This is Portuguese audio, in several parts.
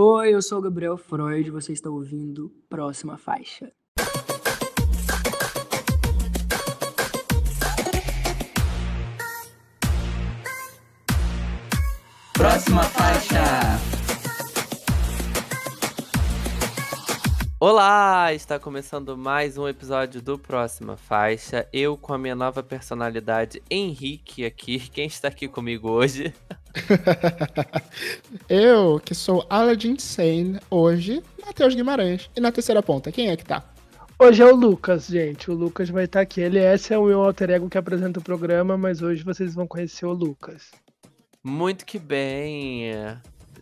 Oi, eu sou o Gabriel Freud, você está ouvindo Próxima Faixa. Próxima faixa. Olá! Está começando mais um episódio do Próxima Faixa. Eu com a minha nova personalidade Henrique aqui. Quem está aqui comigo hoje? Eu, que sou Aladdin Sane, hoje, Matheus Guimarães. E na terceira ponta, quem é que tá? Hoje é o Lucas, gente. O Lucas vai estar aqui. Ele esse é o meu alter ego que apresenta o programa, mas hoje vocês vão conhecer o Lucas. Muito que bem.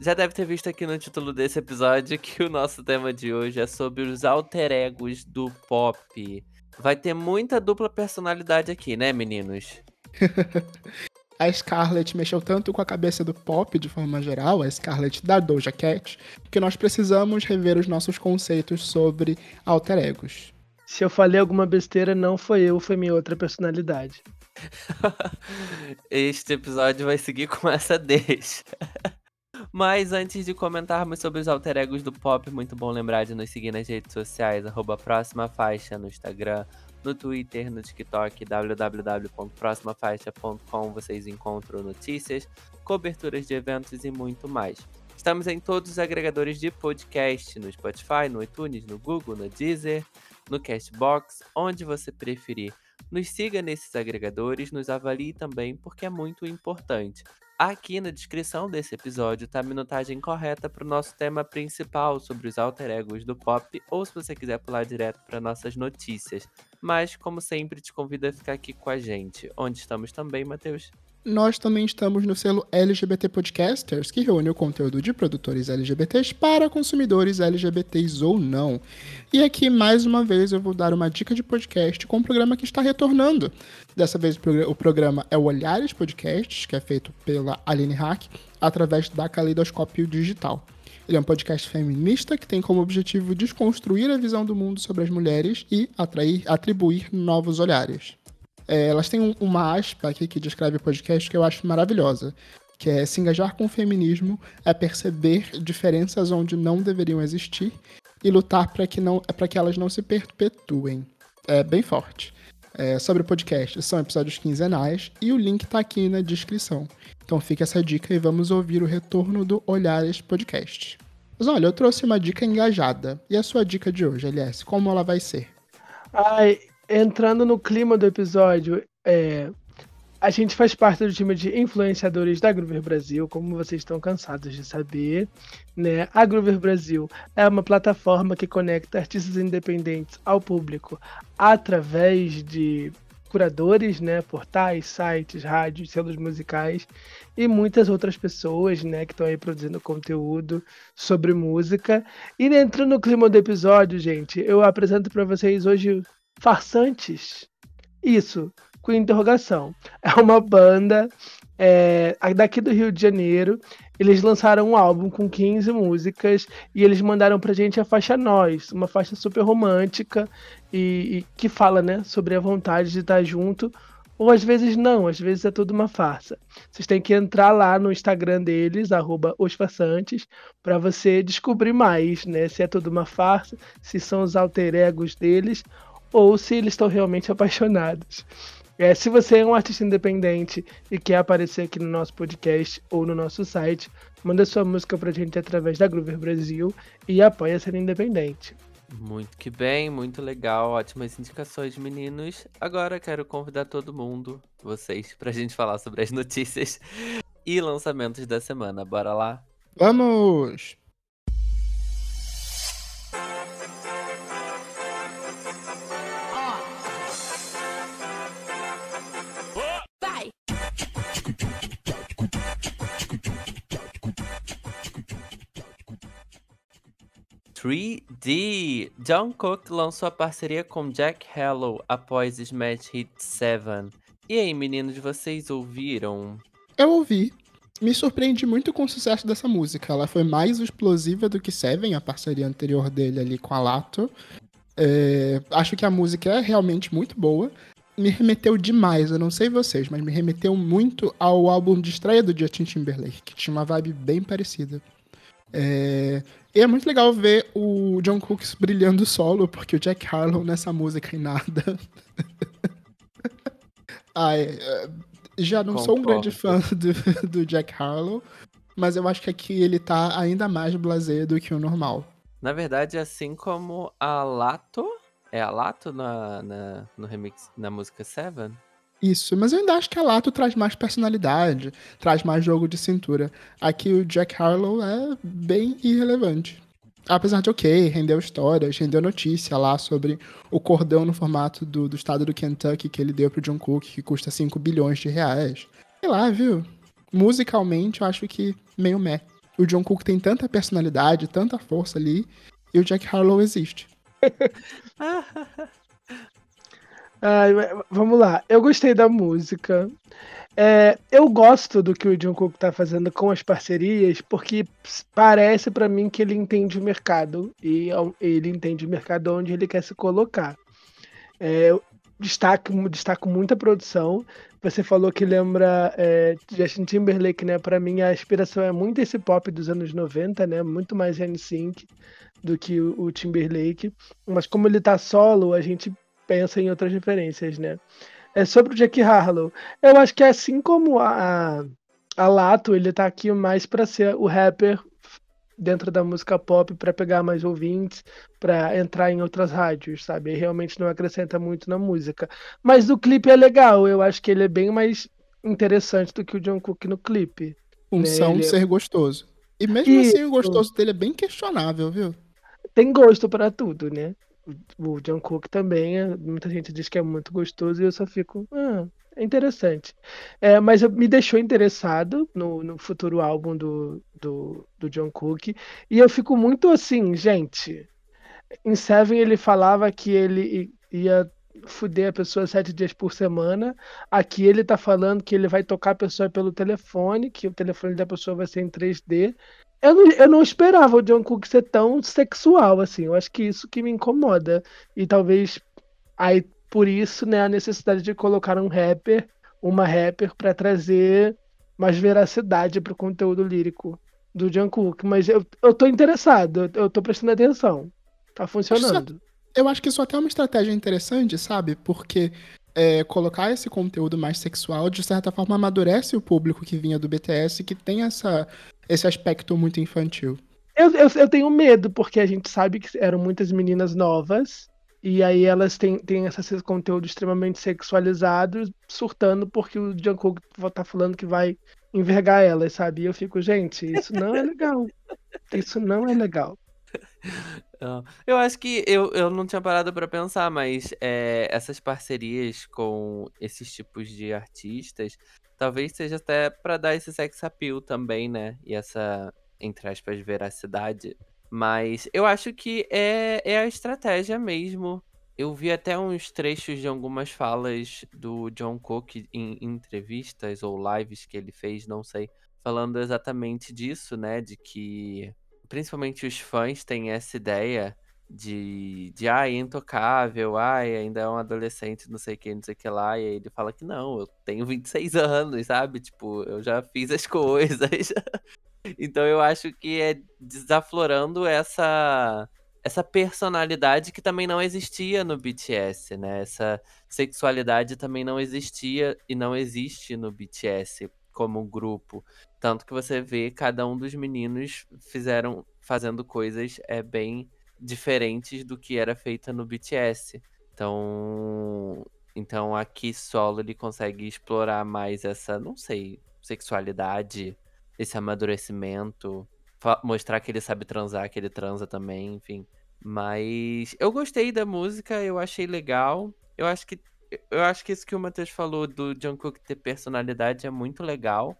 Já deve ter visto aqui no título desse episódio que o nosso tema de hoje é sobre os alter egos do pop. Vai ter muita dupla personalidade aqui, né, meninos? a Scarlett mexeu tanto com a cabeça do pop de forma geral, a Scarlett da Doja Cat, que nós precisamos rever os nossos conceitos sobre alter egos. Se eu falei alguma besteira, não foi eu, foi minha outra personalidade. este episódio vai seguir com essa deixa. Mas antes de comentarmos sobre os alter egos do pop, muito bom lembrar de nos seguir nas redes sociais, arroba próxima faixa no Instagram, no Twitter, no TikTok, www.proximafaixa.com vocês encontram notícias, coberturas de eventos e muito mais. Estamos em todos os agregadores de podcast, no Spotify, no iTunes, no Google, no Deezer, no Castbox, onde você preferir. Nos siga nesses agregadores, nos avalie também, porque é muito importante. Aqui na descrição desse episódio tá a minutagem correta para o nosso tema principal sobre os alter egos do pop, ou se você quiser pular direto para nossas notícias. Mas, como sempre, te convido a ficar aqui com a gente. Onde estamos também, Matheus? Nós também estamos no selo LGBT Podcasters, que reúne o conteúdo de produtores LGBTs para consumidores LGBTs ou não. E aqui, mais uma vez, eu vou dar uma dica de podcast com um programa que está retornando. Dessa vez, o programa é o Olhares Podcasts, que é feito pela Aline Hack, através da Caleidoscópio Digital. Ele é um podcast feminista que tem como objetivo desconstruir a visão do mundo sobre as mulheres e atrair, atribuir novos olhares. É, elas têm um, uma aspa aqui que descreve o podcast que eu acho maravilhosa, que é se engajar com o feminismo é perceber diferenças onde não deveriam existir e lutar para que, não, que elas não se perpetuem. É bem forte. É, sobre o podcast, são episódios quinzenais e o link está aqui na descrição. Então fica essa dica e vamos ouvir o retorno do Olhares Podcast. Mas olha, eu trouxe uma dica engajada. E a sua dica de hoje, LS, como ela vai ser? Ai, entrando no clima do episódio, é, a gente faz parte do time de influenciadores da Groover Brasil, como vocês estão cansados de saber. Né? A Groover Brasil é uma plataforma que conecta artistas independentes ao público através de curadores, né, portais, sites, rádios, selos musicais e muitas outras pessoas, né, que estão aí produzindo conteúdo sobre música. E entrando no clima do episódio, gente, eu apresento para vocês hoje Farsantes. Isso, com interrogação. É uma banda é, daqui do Rio de Janeiro. Eles lançaram um álbum com 15 músicas e eles mandaram pra gente a faixa Nós, uma faixa super romântica e, e que fala, né, sobre a vontade de estar junto. Ou às vezes não, às vezes é tudo uma farsa. Vocês têm que entrar lá no Instagram deles, osfarsantes, para você descobrir mais, né? Se é tudo uma farsa, se são os alter egos deles, ou se eles estão realmente apaixonados. É, se você é um artista independente e quer aparecer aqui no nosso podcast ou no nosso site, manda sua música pra gente através da Groover Brasil e apoia ser independente. Muito que bem, muito legal, ótimas indicações, meninos. Agora quero convidar todo mundo, vocês, pra gente falar sobre as notícias e lançamentos da semana. Bora lá? Vamos! Three D. John Cook lançou a parceria com Jack Harlow após Smash Hit 7. E aí, meninos, vocês ouviram? Eu ouvi. Me surpreendi muito com o sucesso dessa música. Ela foi mais explosiva do que Seven, a parceria anterior dele ali com a Lato. É, acho que a música é realmente muito boa. Me remeteu demais, eu não sei vocês, mas me remeteu muito ao álbum de estreia do Justin Timberlake, que tinha uma vibe bem parecida. É... E é muito legal ver o John Cooks brilhando solo, porque o Jack Harlow nessa música em nada. Ai, é, já não sou um grande fã do, do Jack Harlow, mas eu acho que aqui ele tá ainda mais blasé do que o normal. Na verdade, assim como a Lato, é a Lato na, na, no remix, na música Seven? Isso, mas eu ainda acho que a Lato traz mais personalidade, traz mais jogo de cintura. Aqui o Jack Harlow é bem irrelevante. Apesar de, ok, rendeu histórias, rendeu notícia lá sobre o cordão no formato do, do estado do Kentucky que ele deu pro John Cook, que custa 5 bilhões de reais. Sei lá, viu? Musicalmente, eu acho que meio meh. O John Cook tem tanta personalidade, tanta força ali, e o Jack Harlow existe. Ai, vamos lá. Eu gostei da música. É, eu gosto do que o John Cook tá fazendo com as parcerias, porque parece para mim que ele entende o mercado e ele entende o mercado onde ele quer se colocar. É, destaque, destaco muita produção. Você falou que lembra é, Justin Timberlake, né? Para mim a inspiração é muito esse pop dos anos 90, né? Muito mais NSYNC do que o, o Timberlake. Mas como ele tá solo, a gente pensa em outras referências, né? É sobre o Jack Harlow. Eu acho que assim como a, a Lato, ele tá aqui mais para ser o rapper dentro da música pop para pegar mais ouvintes, para entrar em outras rádios, sabe? E realmente não acrescenta muito na música. Mas o clipe é legal, eu acho que ele é bem mais interessante do que o John Cook no clipe. Função né? de é ser gostoso. E mesmo Isso. assim, o gostoso dele é bem questionável, viu? Tem gosto para tudo, né? O John Cook também, é, muita gente diz que é muito gostoso e eu só fico, ah, é interessante. É, mas me deixou interessado no, no futuro álbum do, do, do John Cook e eu fico muito assim, gente. Em Seven ele falava que ele ia fuder a pessoa sete dias por semana. Aqui ele tá falando que ele vai tocar a pessoa pelo telefone, que o telefone da pessoa vai ser em 3D. Eu não, eu não esperava o John Cook ser tão sexual, assim. Eu acho que isso que me incomoda. E talvez aí por isso, né, a necessidade de colocar um rapper, uma rapper, para trazer mais veracidade pro conteúdo lírico do John Cook. Mas eu, eu tô interessado, eu tô prestando atenção. Tá funcionando. Eu acho que isso até é uma estratégia interessante, sabe? Porque é, colocar esse conteúdo mais sexual, de certa forma, amadurece o público que vinha do BTS, que tem essa, esse aspecto muito infantil. Eu, eu, eu, tenho medo, porque a gente sabe que eram muitas meninas novas, e aí elas têm, têm esse conteúdo extremamente sexualizado, surtando porque o Jungkook tá falando que vai envergar elas, sabe? E eu fico, gente, isso não é legal. Isso não é legal. Eu acho que eu, eu não tinha parado para pensar, mas é, essas parcerias com esses tipos de artistas talvez seja até para dar esse sex appeal também, né? E essa, entre aspas, veracidade. Mas eu acho que é, é a estratégia mesmo. Eu vi até uns trechos de algumas falas do John Cook em entrevistas ou lives que ele fez, não sei, falando exatamente disso, né? De que principalmente os fãs têm essa ideia de, de ah, é intocável, ah, ainda é um adolescente, não sei o que, não sei o que lá, e aí ele fala que não, eu tenho 26 anos, sabe? Tipo, eu já fiz as coisas. então eu acho que é desaflorando essa essa personalidade que também não existia no BTS, né? Essa sexualidade também não existia e não existe no BTS como grupo. Tanto que você vê cada um dos meninos fizeram fazendo coisas é bem diferentes do que era feita no BTS. Então, então aqui solo ele consegue explorar mais essa, não sei, sexualidade, esse amadurecimento, mostrar que ele sabe transar, que ele transa também, enfim. Mas eu gostei da música, eu achei legal. Eu acho que eu acho que isso que o Matheus falou do Jungkook ter personalidade é muito legal,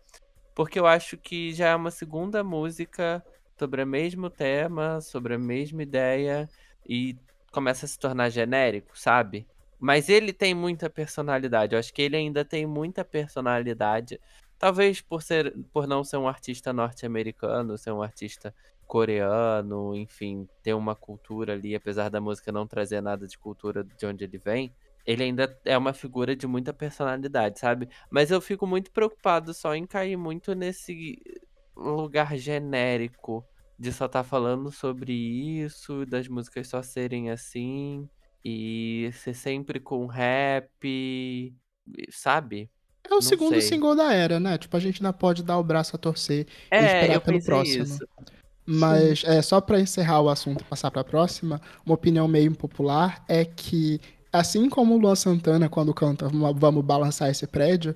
porque eu acho que já é uma segunda música sobre o mesmo tema, sobre a mesma ideia e começa a se tornar genérico, sabe? Mas ele tem muita personalidade. Eu acho que ele ainda tem muita personalidade. Talvez por ser por não ser um artista norte-americano, ser um artista coreano, enfim, ter uma cultura ali, apesar da música não trazer nada de cultura de onde ele vem ele ainda é uma figura de muita personalidade, sabe? Mas eu fico muito preocupado só em cair muito nesse lugar genérico de só estar falando sobre isso, das músicas só serem assim, e ser sempre com rap, sabe? É o Não segundo sei. single da era, né? Tipo, a gente ainda pode dar o braço a torcer e É, esperar eu pelo próximo. isso. Mas é, só pra encerrar o assunto e passar pra próxima, uma opinião meio impopular é que, assim como o Luan Santana, quando canta "Vamos- Balançar Esse Prédio,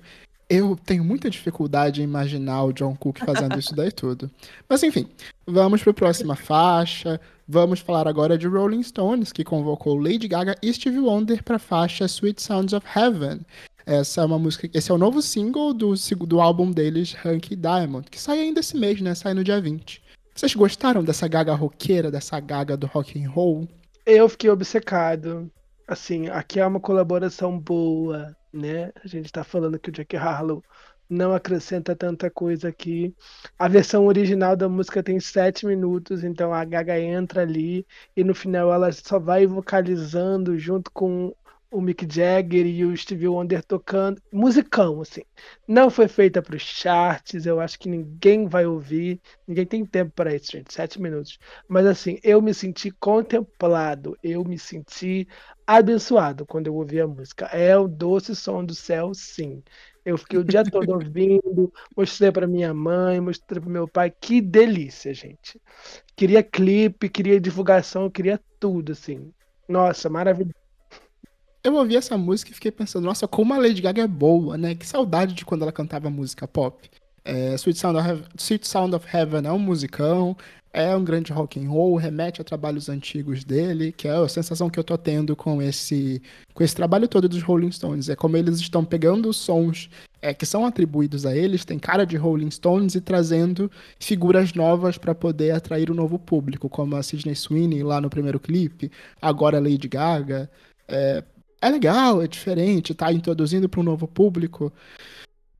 eu tenho muita dificuldade em imaginar o John Cook fazendo isso daí tudo. Mas enfim, vamos pra próxima faixa. Vamos falar agora de Rolling Stones, que convocou Lady Gaga e Stevie Wonder pra faixa Sweet Sounds of Heaven. Essa é uma música. Esse é o novo single do, do álbum deles, Hunky Diamond, que sai ainda esse mês, né? Sai no dia 20. Vocês gostaram dessa gaga roqueira, dessa gaga do rock and roll? Eu fiquei obcecado. Assim, aqui é uma colaboração boa, né? A gente tá falando que o Jack Harlow não acrescenta tanta coisa aqui. A versão original da música tem sete minutos, então a Gaga entra ali e no final ela só vai vocalizando junto com o Mick Jagger e o Stevie Wonder tocando. Musicão, assim. Não foi feita para os charts, eu acho que ninguém vai ouvir. Ninguém tem tempo para isso, gente. Sete minutos. Mas assim, eu me senti contemplado, eu me senti abençoado quando eu ouvi a música. É o doce som do céu, sim. Eu fiquei o dia todo ouvindo, mostrei para minha mãe, mostrei para meu pai. Que delícia, gente. Queria clipe, queria divulgação, queria tudo, assim. Nossa, maravilhoso. Eu ouvi essa música e fiquei pensando, nossa, como a Lady Gaga é boa, né? Que saudade de quando ela cantava música pop. É, Sweet, Sound of Heaven, Sweet Sound of Heaven é um musicão, é um grande rock and roll, remete a trabalhos antigos dele, que é a sensação que eu tô tendo com esse, com esse trabalho todo dos Rolling Stones. É como eles estão pegando os sons é, que são atribuídos a eles, tem cara de Rolling Stones, e trazendo figuras novas para poder atrair o novo público, como a Sidney Sweeney lá no primeiro clipe, agora a Lady Gaga. É, é legal, é diferente, tá introduzindo para um novo público.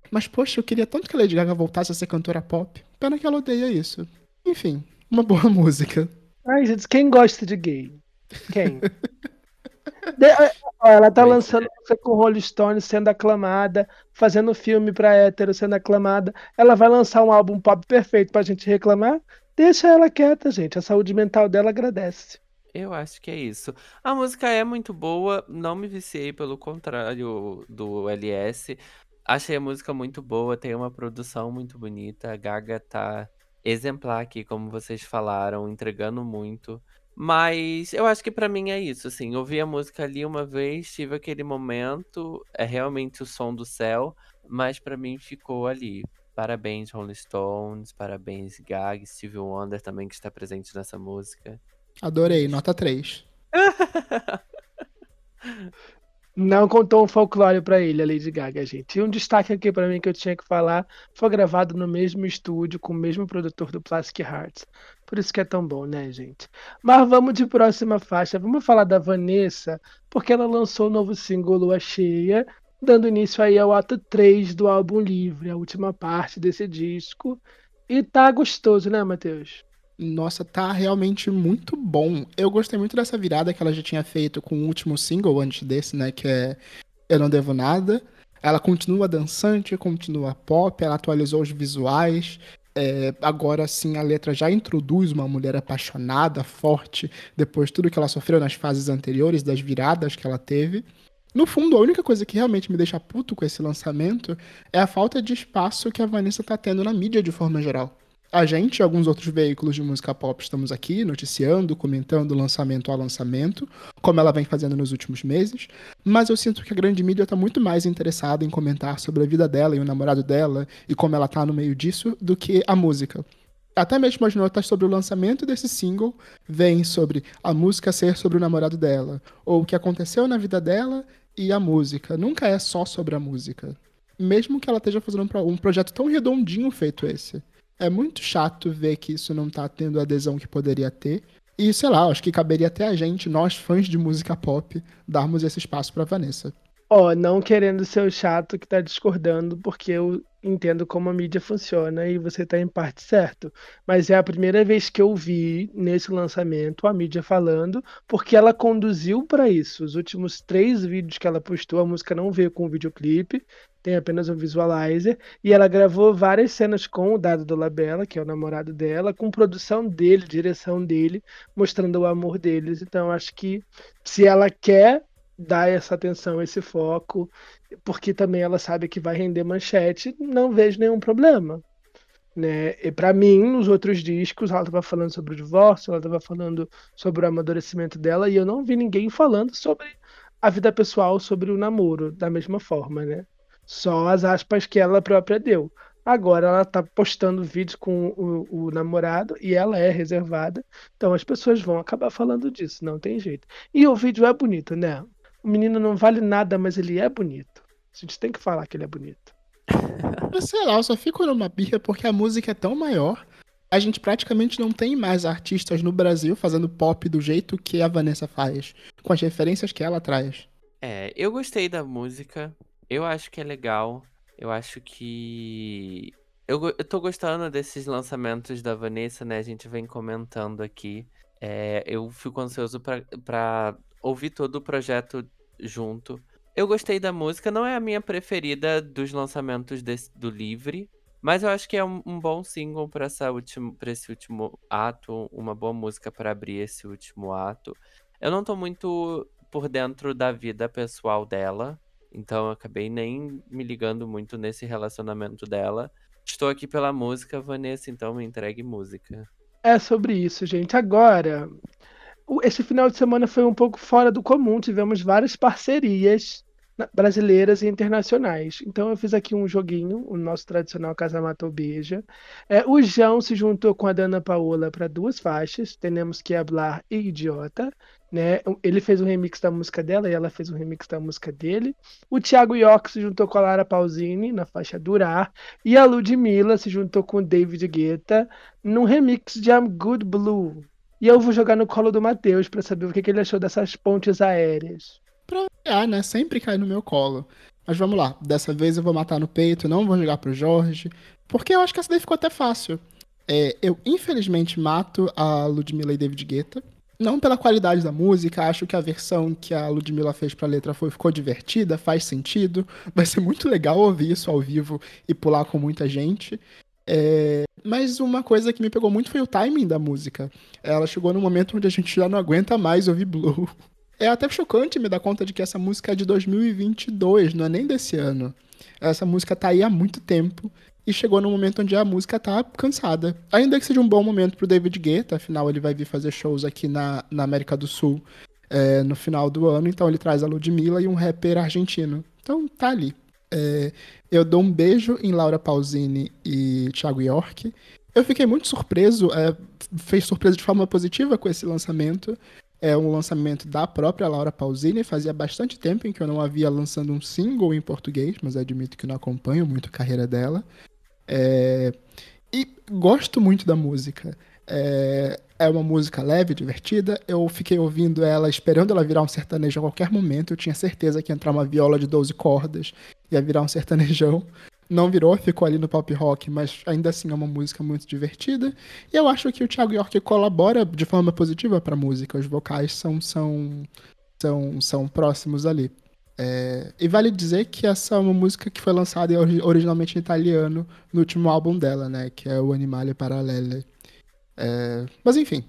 Mas, poxa, eu queria tanto que a Lady Gaga voltasse a ser cantora pop. Pena que ela odeia isso. Enfim, uma boa música. Ai, gente, quem gosta de gay? Quem? De- ó, ela tá Pois lançando música com Rolling Stone sendo aclamada, fazendo filme pra hétero sendo aclamada. Ela vai lançar um álbum pop perfeito pra gente reclamar? Deixa ela quieta, gente. A saúde mental dela agradece. Eu acho que é isso. A música é muito boa, não me viciei, pelo contrário do LS. Achei a música muito boa, tem uma produção muito bonita. A Gaga tá exemplar aqui, como vocês falaram, entregando muito. Mas eu acho que pra mim é isso, assim. Ouvi a música ali uma vez, tive aquele momento, é realmente o som do céu, mas pra mim ficou ali. Parabéns, Rolling Stones, parabéns, Gaga, Stevie Wonder também que está presente nessa música. Adorei, nota 3. Não contou um folclore pra ele, a Lady Gaga, gente. E um destaque aqui pra mim que eu tinha que falar, foi gravado no mesmo estúdio com o mesmo produtor do Plastic Hearts. Por isso que é tão bom, né, gente? Mas vamos de próxima faixa. Vamos falar da Vanessa, porque ela lançou o novo single Lua Cheia, dando início aí ao ato 3 do álbum Livre, a última parte desse disco. E tá gostoso, né, Matheus? Nossa, tá realmente muito bom. Eu gostei muito dessa virada que ela já tinha feito com o último single antes desse, né? Que é Eu Não Devo Nada. Ela continua dançante, continua pop, ela atualizou os visuais. É, agora sim a letra já introduz uma mulher apaixonada, forte, depois de tudo que ela sofreu nas fases anteriores, das viradas que ela teve. No fundo, a única coisa que realmente me deixa puto com esse lançamento é a falta de espaço que a Vanessa tá tendo na mídia de forma geral. A gente e alguns outros veículos de música pop estamos aqui noticiando, comentando lançamento a lançamento, como ela vem fazendo nos últimos meses, mas eu sinto que a grande mídia está muito mais interessada em comentar sobre a vida dela e o namorado dela e como ela tá no meio disso do que a música. Até mesmo as notas sobre o lançamento desse single vêm sobre a música ser sobre o namorado dela, ou o que aconteceu na vida dela e a música. Nunca é só sobre a música. Mesmo que ela esteja fazendo um projeto tão redondinho feito esse. É muito chato ver que isso não tá tendo a adesão que poderia ter. E sei lá, acho que caberia até a gente, nós fãs de música pop, darmos esse espaço pra Vanessa. Ó, não querendo ser o chato que tá discordando, porque eu entendo como a mídia funciona e você tá em parte certo. Mas é a primeira vez que eu vi nesse lançamento a mídia falando, porque ela conduziu pra isso. Os últimos três vídeos que ela postou, a música não veio com videoclipe, tem apenas um visualizer, e ela gravou várias cenas com o Dado do Labella, que é o namorado dela, com produção dele, direção dele, mostrando o amor deles. Então, acho que se ela quer dar essa atenção, esse foco, porque também ela sabe que vai render manchete, não vejo nenhum problema. Né? E para mim, nos outros discos, ela estava falando sobre o divórcio, ela estava falando sobre o amadurecimento dela, e eu não vi ninguém falando sobre a vida pessoal, sobre o namoro, da mesma forma, né? Só as aspas que ela própria deu. Agora ela tá postando vídeo com o, o, namorado e ela é reservada. Então as pessoas vão acabar falando disso, não tem jeito. E o vídeo é bonito, né? O menino não vale nada, mas ele é bonito. A gente tem que falar que ele é bonito. Sei lá, eu só fico numa birra porque a música é tão maior. A gente praticamente não tem mais artistas no Brasil fazendo pop do jeito que a Vanessa faz, com as referências que ela traz. É, eu gostei da música. Eu acho que é legal. Eu acho que. Eu, eu tô gostando desses lançamentos da Vanessa, né? A gente vem comentando aqui. É, eu fico ansioso pra ouvir todo o projeto junto. Eu gostei da música, não é a minha preferida dos lançamentos desse, do Livre, mas eu acho que é um, um bom single para esse último ato, uma boa música para abrir esse último ato. Eu não tô muito por dentro da vida pessoal dela, então eu acabei nem me ligando muito nesse relacionamento dela. Estou aqui pela música, Vanessa, então me entregue música. É sobre isso, gente. Agora, esse final de semana foi um pouco fora do comum, tivemos várias parcerias brasileiras e internacionais. Então eu fiz aqui um joguinho, o nosso tradicional Casa Matou Beija. É, o João se juntou com a Dana Paola para duas faixas, Temos que Hablar e Idiota. Né? Ele fez um remix da música dela e ela fez um remix da música dele. O Thiago York se juntou com a Lara Pausini na faixa Durar. E a Ludmilla se juntou com o David Guetta num remix de I'm Good Blue. E eu vou jogar no colo do Matheus para saber o que, que, ele achou dessas pontes aéreas. Pra variar, né? Sempre cai no meu colo. Mas vamos lá. Dessa vez eu vou matar no peito, não vou jogar pro Jorge. Porque eu acho que essa daí ficou até fácil. É, eu, infelizmente, mato a Ludmilla e David Guetta. Não pela qualidade da música, acho que a versão que a Ludmilla fez pra letra foi, ficou divertida, faz sentido. Vai ser muito legal ouvir isso ao vivo e pular com muita gente. É, mas uma coisa que me pegou muito foi o timing da música. Ela chegou num momento onde a gente já não aguenta mais ouvir Blue. É até chocante me dar conta de que essa música é de 2022, não é nem desse ano. Essa música tá aí há muito tempo e chegou num momento onde a música tá cansada. Ainda que seja um bom momento pro David Guetta, afinal ele vai vir fazer shows aqui na, na América do Sul é, no final do ano, então ele traz a Ludmilla e um rapper argentino. Então tá ali. É, eu dou um beijo em Laura Pausini e Thiago York. Eu fiquei muito surpreso, é, fez surpresa de forma positiva com esse lançamento. É um lançamento da própria Laura Pausini. Fazia bastante tempo em que eu não havia lançando um single em português, mas admito que não acompanho muito a carreira dela. É, e gosto muito da música. É, é uma música leve, divertida. Eu fiquei ouvindo ela, esperando ela virar um sertanejo a qualquer momento. Eu tinha certeza que ia entrar uma viola de 12 cordas, ia virar um sertanejão. Não virou, ficou ali no pop rock, mas ainda assim é uma música muito divertida. E eu acho que o Thiago York colabora de forma positiva para a música. Os vocais são, são, são, são próximos ali. É, e vale dizer que essa é uma música que foi lançada originalmente em italiano no último álbum dela, né? Que é o Animale Parallele. É, mas enfim,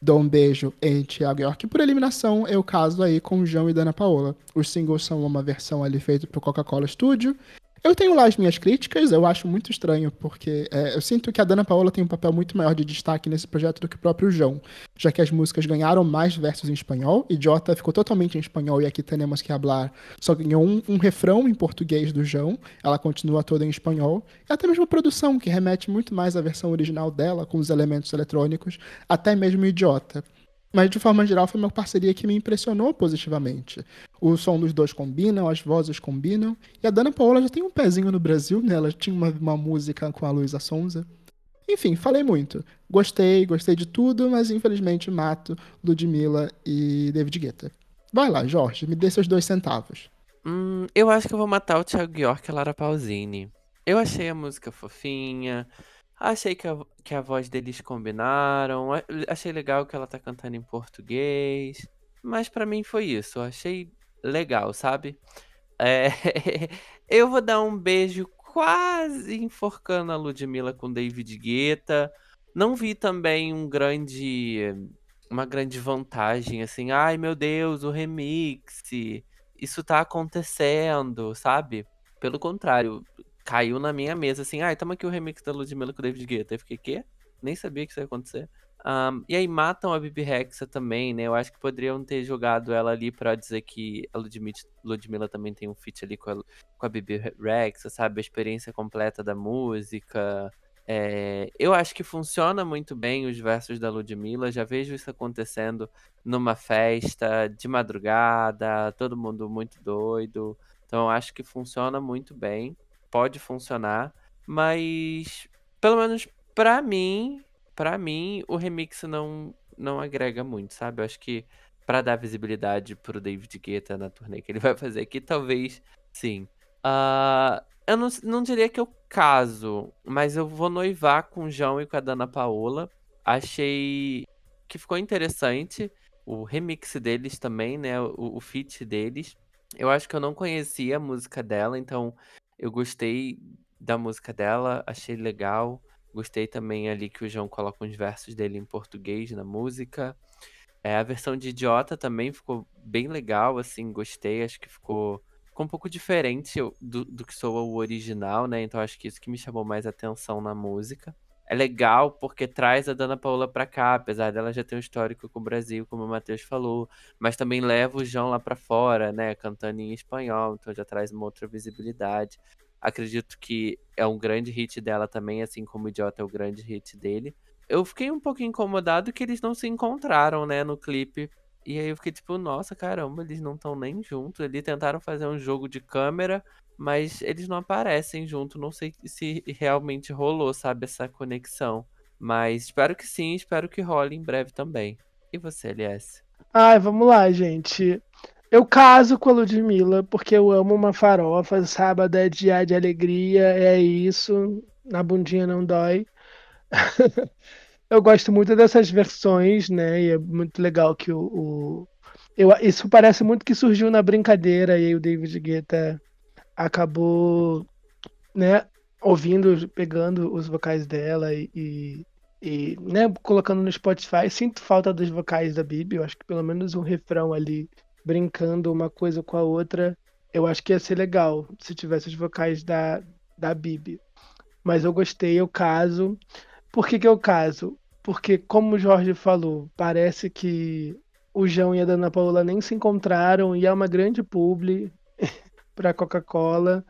dou um beijo em Thiago York. Por eliminação, eu caso aí com João e Dana Paola. Os singles são uma versão ali feita pro Coca-Cola Studio eu tenho lá as minhas críticas, eu acho muito estranho, porque é, eu sinto que a Dana Paola tem um papel muito maior de destaque nesse projeto do que o próprio João, já que as músicas ganharam mais versos em espanhol, Idiota ficou totalmente em espanhol e aqui temos que hablar, só ganhou um, um refrão em português do João, ela continua toda em espanhol, e até mesmo a produção, que remete muito mais à versão original dela, com os elementos eletrônicos, até mesmo Idiota. Mas de forma geral foi uma parceria que me impressionou positivamente. O som dos dois combinam, as vozes combinam. E a Dana Paola já tem um pezinho no Brasil, né? Ela tinha uma, uma música com a Luísa Sonza. Enfim, falei muito. Gostei, gostei de tudo, mas infelizmente mato Ludmilla e David Guetta. Vai lá, Jorge, me dê seus dois centavos. Hum, eu acho que eu vou matar o Thiago York e a Lara Pausini. Eu achei a música fofinha, Achei que a, que a voz deles combinaram. Achei legal que ela tá cantando em português. Mas para mim foi isso. Achei legal, sabe? É, eu vou dar um beijo quase enforcando a Ludmilla com David Guetta. Não vi também um grande uma grande vantagem assim, ai meu Deus, o remix. Isso tá acontecendo, sabe? Pelo contrário, caiu na minha mesa assim, ai, toma aqui o remix da Ludmilla com o David Guetta. Eu fiquei, quê? Nem sabia que isso ia acontecer. Um, e aí matam a Bibi Rexa também, né? Eu acho que poderiam ter jogado ela ali pra dizer que a Ludmilla, Ludmilla também tem um feat ali com a, com a Bibi Rexa, sabe? A experiência completa da música. É, eu acho que funciona muito bem os versos da Ludmilla. Já vejo isso acontecendo numa festa de madrugada, todo mundo muito doido. Então eu acho que funciona muito bem. Pode funcionar, mas pelo menos pra mim, para mim, o remix não, não agrega muito, sabe? Eu acho que para dar visibilidade pro David Guetta na turnê que ele vai fazer aqui, talvez sim. Uh, eu não, não diria que eu caso, mas eu vou noivar com o João e com a Dana Paola. Achei que ficou interessante o remix deles também, né? O, o feat deles. Eu acho que eu não conhecia a música dela, então eu gostei da música dela, achei legal. Gostei também ali que o João coloca uns versos dele em português na música. É, a versão de Idiota também ficou bem legal, assim, gostei. Acho que ficou, ficou um pouco diferente do, do que soa o original, né? Então acho que isso que me chamou mais atenção na música. É legal porque traz a Dana Paula pra cá, apesar dela já ter um histórico com o Brasil, como o Matheus falou. Mas também leva o João lá pra fora, né? Cantando em espanhol, então já traz uma outra visibilidade. Acredito que é um grande hit dela também, assim como o Idiota é o grande hit dele. Eu fiquei um pouco incomodado que eles não se encontraram, né, no clipe. E aí eu fiquei tipo, nossa, caramba, eles não estão nem juntos. Eles tentaram fazer um jogo de câmera, mas eles não aparecem junto. Não sei se realmente rolou, sabe, essa conexão. Mas espero que sim, espero que role em breve também. E você, LS? Ai, vamos lá, gente. Eu caso com a Ludmilla porque eu amo uma farofa. Sábado é dia de alegria, é isso. Na bundinha não dói. eu gosto muito dessas versões, né? E é muito legal que o, o... Eu, isso parece muito que surgiu na brincadeira e aí o David Guetta acabou, né, ouvindo, pegando os vocais dela e, e, né, colocando no Spotify. Sinto falta dos vocais da Bibi, eu acho que pelo menos um refrão ali brincando uma coisa com a outra, eu acho que ia ser legal se tivesse os vocais da, da Bibi. Mas eu gostei, eu caso. Por que, que eu caso? Porque, como o Jorge falou, parece que o João e a Dana Paula nem se encontraram e é uma grande publi para Coca-Cola.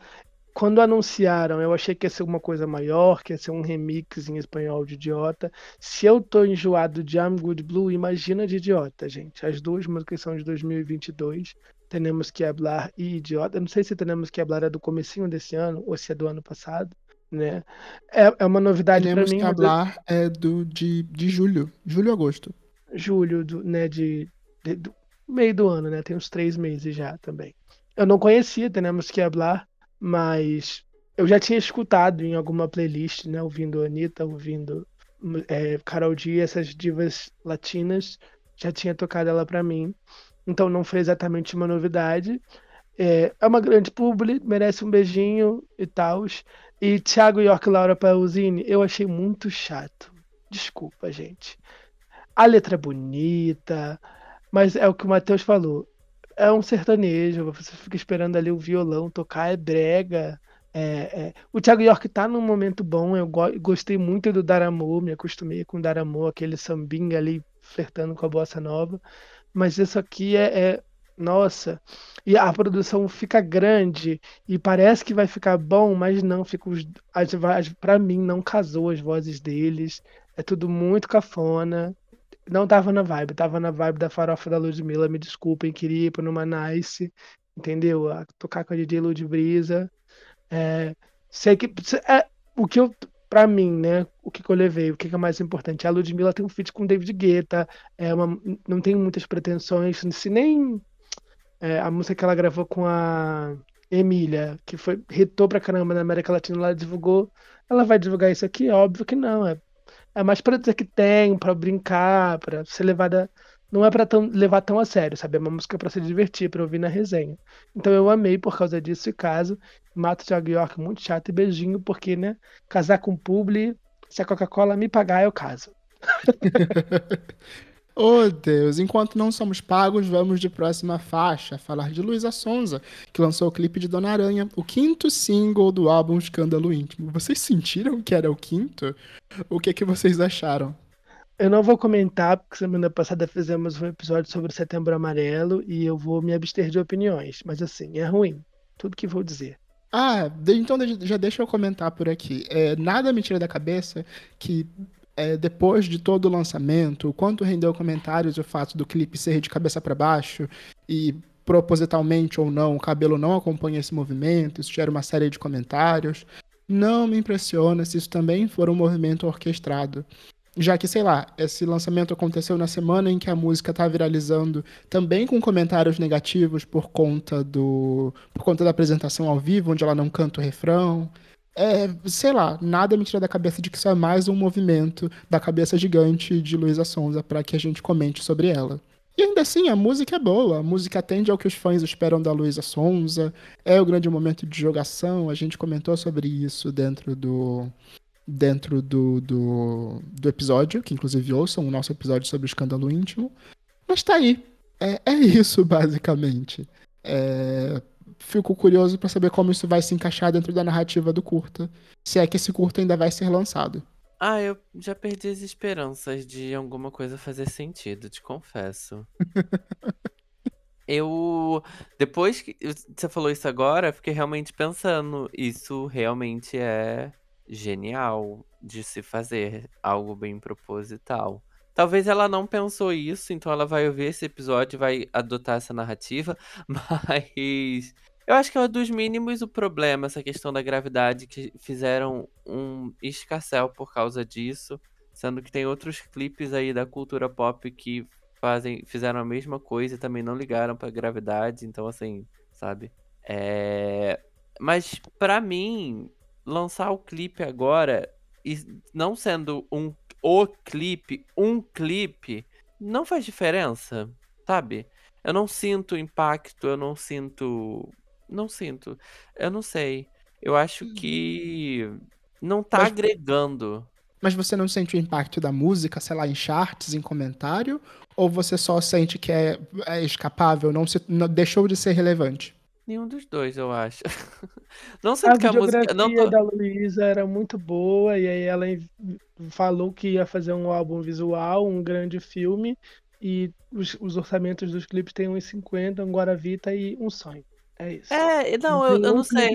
Quando anunciaram, eu achei que ia ser uma coisa maior, que ia ser um remix em espanhol de Idiota. Se eu tô enjoado de I'm Good Blue, imagina de Idiota, gente. As duas músicas são de 2022. Temos que Hablar e Idiota. Eu não sei se Temos que Hablar é do comecinho desse ano ou se é do ano passado, né? É, é uma novidade para mim. Temos que Hablar eu... é do, de, de julho. Julho agosto. Julho, do, né, de, de, do meio do ano, né? Tem uns três meses já também. Eu não conhecia Temos que Hablar mas eu já tinha escutado em alguma playlist, né? Ouvindo Anitta, ouvindo é, Carol D, essas divas latinas, já tinha tocado ela para mim. Então não foi exatamente uma novidade. É, é uma grande publi, merece um beijinho e tal. E Thiago York e Laura Pausini, eu achei muito chato. Desculpa, gente. A letra é bonita, mas é o que o Matheus falou é um sertanejo, você fica esperando ali o violão tocar, é brega. É, é. O Thiago York tá num momento bom, eu go gostei muito do Daramô, me acostumei com o Daramô, aquele sambinha ali flertando com a bossa nova. Mas isso aqui é, é, Nossa, e a produção fica grande e parece que vai ficar bom, mas não, fica os, as, pra mim não casou as vozes deles, é tudo muito cafona. Não tava na vibe, tava na vibe da farofa da Ludmilla, me desculpem, queria ir pra numa nice, entendeu? A tocar com a DJ Lud Brisa. É, sei que. É, o que eu. Pra mim, né? O que, que eu levei, o que, que, é mais importante? A Ludmilla tem um feat com o David Guetta, é uma, não tem muitas pretensões, se nem é, a música que ela gravou com a Emília, que foi hitou pra caramba na América Latina, ela divulgou. Ela vai divulgar isso aqui? Óbvio que não. É É mais pra dizer que tem, pra brincar, pra ser levada. Não é pra tão, levar tão a sério, sabe? É uma música pra se divertir, pra ouvir na resenha. Então eu amei por causa disso e caso. Mato Thiago York muito chato e beijinho, porque, né? Casar com publi, se a Coca-Cola me pagar, eu caso. Oh Deus, enquanto não somos pagos, vamos de próxima faixa, falar de Luísa Sonza, que lançou o clipe de Dona Aranha, o quinto single do álbum Escândalo Íntimo. Vocês sentiram que era o quinto? O que, que vocês acharam? Eu não vou comentar, porque semana passada fizemos um episódio sobre o Setembro Amarelo e eu vou me abster de opiniões. Mas assim, é ruim. Tudo que vou dizer. Ah, então já deixa eu comentar por aqui. É, nada me tira da cabeça que é, depois de todo o lançamento, quanto rendeu comentários o fato do clipe ser de cabeça para baixo e propositalmente ou não, o cabelo não acompanha esse movimento, isso gera uma série de comentários. Não me impressiona se isso também for um movimento orquestrado. Já que, sei lá, esse lançamento aconteceu na semana em que a música está viralizando, também com comentários negativos por conta do. por conta da apresentação ao vivo, onde ela não canta o refrão é, sei lá, nada me tira da cabeça de que isso é mais um movimento da cabeça gigante de Luísa Sonza para que a gente comente sobre ela. E ainda assim, a música é boa, a música atende ao que os fãs esperam da Luísa Sonza, é o grande momento de jogação, a gente comentou sobre isso dentro do dentro do, do, do episódio, que inclusive ouçam o nosso episódio sobre o escândalo íntimo. Mas tá aí. É, é isso, basicamente. É, fico curioso para saber como isso vai se encaixar dentro da narrativa do curta. Se é que esse curta ainda vai ser lançado. Ah, eu já perdi as esperanças de alguma coisa fazer sentido, te confesso. eu. Depois que você falou isso agora, fiquei realmente pensando. Isso realmente é genial de se fazer. Algo bem proposital. Talvez ela não pensou isso, então ela vai ouvir esse episódio e vai adotar essa narrativa, mas eu acho que é um dos mínimos o problema, essa questão da gravidade, que fizeram um escassel por causa disso, sendo que tem outros clipes aí da cultura pop que fazem, fizeram a mesma coisa e também não ligaram pra gravidade, então assim, sabe? É... Mas para mim, lançar o clipe agora, e não sendo um o clipe, um clipe, não faz diferença, sabe? Eu não sinto impacto, eu não sinto. Não sinto. Eu não sei. Eu acho Uhum. que não tá Mas- agregando. Mas você não sente o impacto da música, sei lá, em charts, em comentário? Ou você só sente que é, é escapável, não, se, não deixou de ser relevante? Nenhum dos dois, eu acho. Não A sinto que a música. Não tô... da Luísa era muito boa, e aí ela falou que ia fazer um álbum visual, um grande filme, e os, os orçamentos dos clipes têm uns 50, um Guaravita e um sonho. É isso. É, não, eu, eu não sei.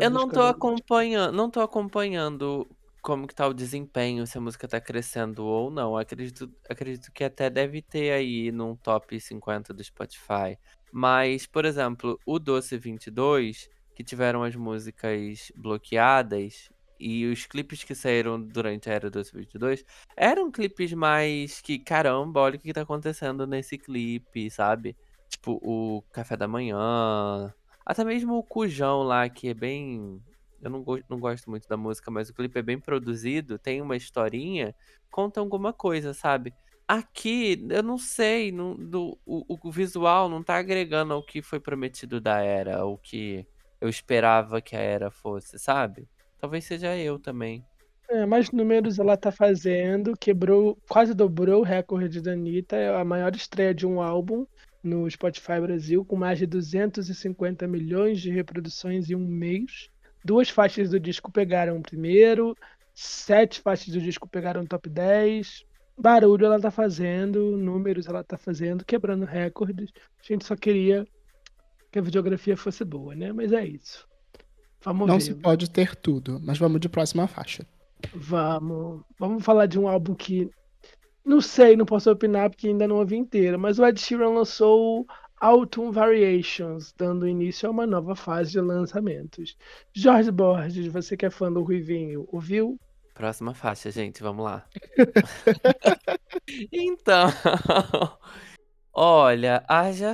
Eu não tô acompanhando, não tô acompanhando como que tá o desempenho, se a música tá crescendo ou não. Acredito, acredito que até deve ter aí num top 50 do Spotify. Mas, por exemplo, o Doce 22, que tiveram as músicas bloqueadas e os clipes que saíram durante a era Doce 22, eram clipes mais que, caramba, olha o que tá acontecendo nesse clipe, sabe? Tipo, o Café da Manhã, até mesmo o Cujão lá, que é bem. Eu não, go- não gosto muito da música, mas o clipe é bem produzido, tem uma historinha, conta alguma coisa, sabe? Aqui, eu não sei, não, do, o, o visual não tá agregando ao que foi prometido da era, ao que eu esperava que a era fosse, sabe? Talvez seja eu também. É, mais números ela tá fazendo, quebrou, quase dobrou o recorde da Anitta, é a maior estreia de um álbum no Spotify Brasil, com mais de 250 milhões de reproduções em um mês. Duas faixas do disco pegaram o primeiro, sete faixas do disco pegaram o top 10. Barulho ela tá fazendo, números ela tá fazendo, quebrando recordes. A gente só queria que a videografia fosse boa, né? Mas é isso. Vamos Não ver. se pode ter tudo, mas vamos de próxima faixa. Vamos. Vamos falar de um álbum que. Não sei, não posso opinar porque ainda não ouvi inteiro, mas o Ed Sheeran lançou Autumn Variations, dando início a uma nova fase de lançamentos. Jorge Borges, você que é fã do Ruivinho, ouviu? Próxima faixa, gente, vamos lá. então, olha, haja.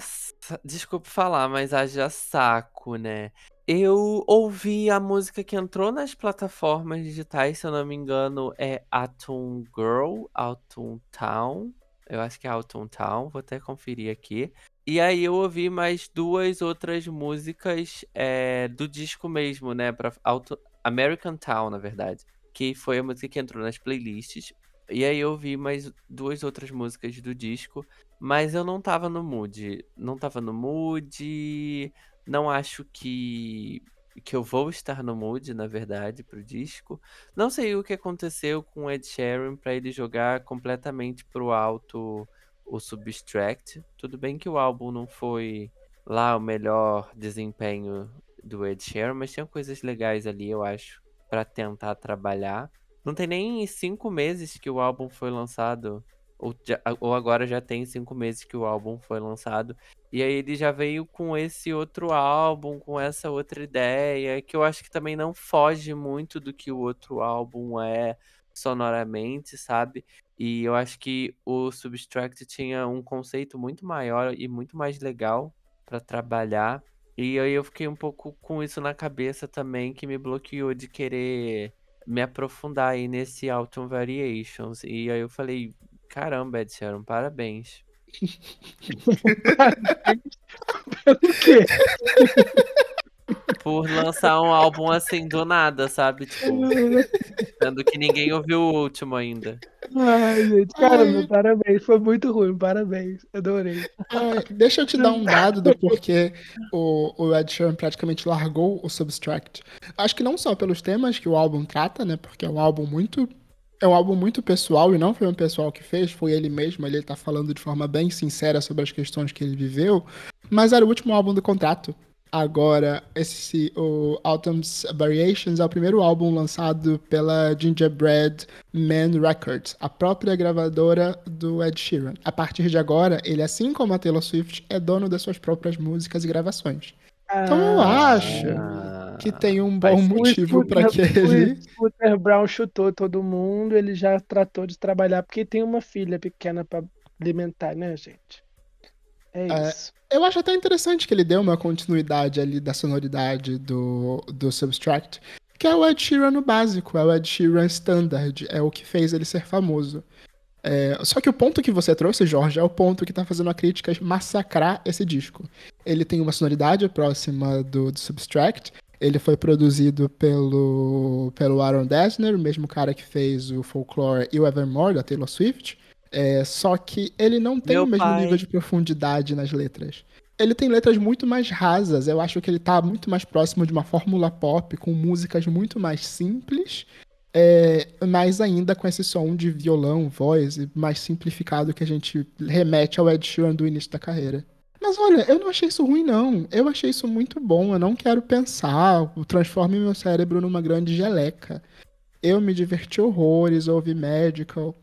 Desculpa falar, mas haja saco, né? Eu ouvi a música que entrou nas plataformas digitais, se eu não me engano, é Atom Girl, Atom Town. Eu acho que é Atom Town, vou até conferir aqui. E aí eu ouvi mais duas outras músicas é, do disco mesmo, né? Pra Auto... American Town, na verdade. Que foi a música que entrou nas playlists. E aí eu ouvi mais duas outras músicas do disco. Mas eu não tava no mood. Não tava no mood. Não acho que que eu vou estar no mood, na verdade, pro disco. Não sei o que aconteceu com o Ed Sheeran para ele jogar completamente pro alto o Subtract. Tudo bem que o álbum não foi lá o melhor desempenho do Ed Sheeran, mas tinha coisas legais ali, eu acho, para tentar trabalhar. Não tem nem cinco meses que o álbum foi lançado, ou, já, ou agora já tem cinco meses que o álbum foi lançado. E aí ele já veio com esse outro álbum, com essa outra ideia, que eu acho que também não foge muito do que o outro álbum é sonoramente, sabe? E eu acho que o Substract tinha um conceito muito maior e muito mais legal para trabalhar. E aí eu fiquei um pouco com isso na cabeça também, que me bloqueou de querer me aprofundar aí nesse Autumn Variations. E aí eu falei, caramba, Ed Sheeran, parabéns. parabéns pelo quê? por lançar um álbum assim do nada, sabe? Tipo, sendo que ninguém ouviu o último ainda. Ai, gente, caramba, parabéns. Foi muito ruim, parabéns. Adorei. Ai, deixa eu te dar um dado do porquê o, o Ed Sheeran praticamente largou o Substract. Acho que não só pelos temas que o álbum trata, né? Porque é um álbum muito. É um álbum muito pessoal e não foi um pessoal que fez, foi ele mesmo. Ele tá falando de forma bem sincera sobre as questões que ele viveu. Mas era o último álbum do contrato. Agora, esse, o Autumn's Variations é o primeiro álbum lançado pela Gingerbread Man Records, a própria gravadora do Ed Sheeran. A partir de agora, ele, assim como a Taylor Swift, é dono das suas próprias músicas e gravações. Então eu Ah, acho Ah, que tem um bom motivo para que O ele. Scooter Brown chutou todo mundo, ele já tratou de trabalhar, porque tem uma filha pequena pra alimentar, né, gente? É É, isso. Eu acho até interessante que ele deu uma continuidade ali da sonoridade do, do Substract, que é o Ed Sheeran no básico, é o Ed Sheeran standard, é o que fez ele ser famoso. É, só que o ponto que você trouxe, Jorge, é o ponto que tá fazendo a crítica massacrar esse disco. Ele tem uma sonoridade próxima do, do Substract, ele foi produzido pelo, pelo Aaron Dessner, o mesmo cara que fez o Folklore e o Evermore, da Taylor Swift. É, só que ele não tem Meu o mesmo pai. nível de profundidade nas letras. Ele tem letras muito mais rasas. Eu acho que ele tá muito mais próximo de uma fórmula pop, com músicas muito mais simples, é, ainda com esse som de violão, voz, mais simplificado que a gente remete ao Ed Sheeran do início da carreira. Mas olha, eu não achei isso ruim, não. Eu achei isso muito bom. Eu não quero pensar. Transforme meu cérebro numa grande geleca. Eu me diverti horrores, ouvi Medical.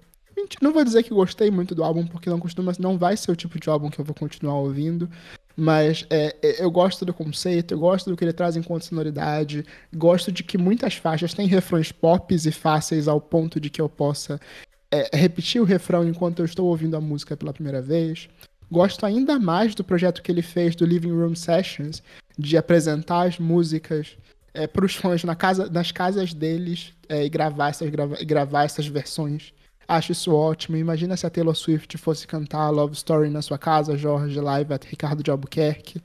Não vou dizer que gostei muito do álbum, porque não costuma, não vai ser o tipo de álbum que eu vou continuar ouvindo. Mas é, é, eu gosto do conceito, eu gosto do que ele traz enquanto sonoridade, gosto de que muitas faixas têm refrões pops e fáceis ao ponto de que eu possa é, repetir o refrão enquanto eu estou ouvindo a música pela primeira vez. Gosto ainda mais do projeto que ele fez do Living Room Sessions, de apresentar as músicas para os fãs na casa, nas casas deles é, e gravar essas, grava, gravar essas versões. Acho isso ótimo. Imagina se a Taylor Swift fosse cantar Love Story na sua casa, Jorge Live Ricardo de Albuquerque.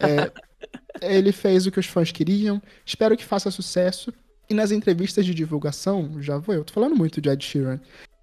É, ele fez o que os fãs queriam. Espero que faça sucesso. E nas entrevistas de divulgação, já vou eu, tô falando muito de Ed Sheeran.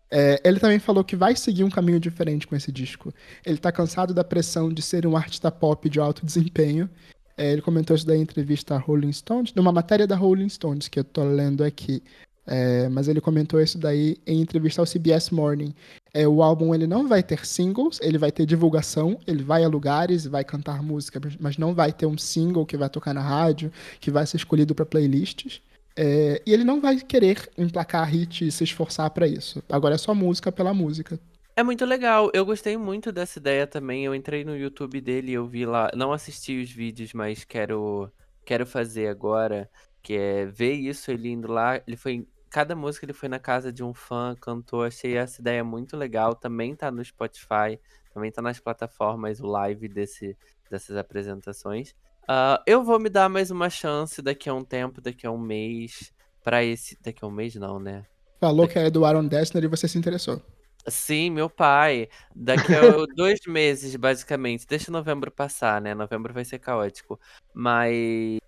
É, ele também falou que vai seguir um caminho diferente com esse disco. Ele tá cansado da pressão de ser um artista pop de alto desempenho. É, ele comentou isso em entrevista a Rolling Stones, numa matéria da Rolling Stones que eu tô lendo aqui. É, mas ele comentou isso daí em entrevista ao CBS Morning. É, o álbum ele não vai ter singles, ele vai ter divulgação, ele vai a lugares, vai cantar música, mas não vai ter um single que vai tocar na rádio, que vai ser escolhido para playlists. É, e ele não vai querer emplacar hit e se esforçar para isso. Agora é só música pela música. É muito legal. Eu gostei muito dessa ideia também. Eu entrei no YouTube dele eu vi lá. Não assisti os vídeos, mas quero quero fazer agora, que é ver isso ele indo lá. Ele foi cada música ele foi na casa de um fã, cantou. Achei essa ideia muito legal. Também tá no Spotify, também tá nas plataformas o live desse dessas apresentações. Uh, eu vou me dar mais uma chance daqui a um tempo, daqui a um mês, para esse. Daqui a um mês, não, né? Falou que é do Aaron Dessner e você se interessou. Sim, meu pai. Daqui a dois meses, basicamente. Deixa novembro passar, né? Novembro vai ser caótico. Mas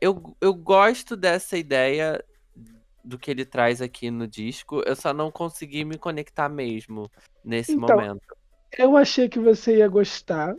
eu, eu gosto dessa ideia do que ele traz aqui no disco. Eu só não consegui me conectar mesmo nesse Então, momento. Eu achei que você ia gostar,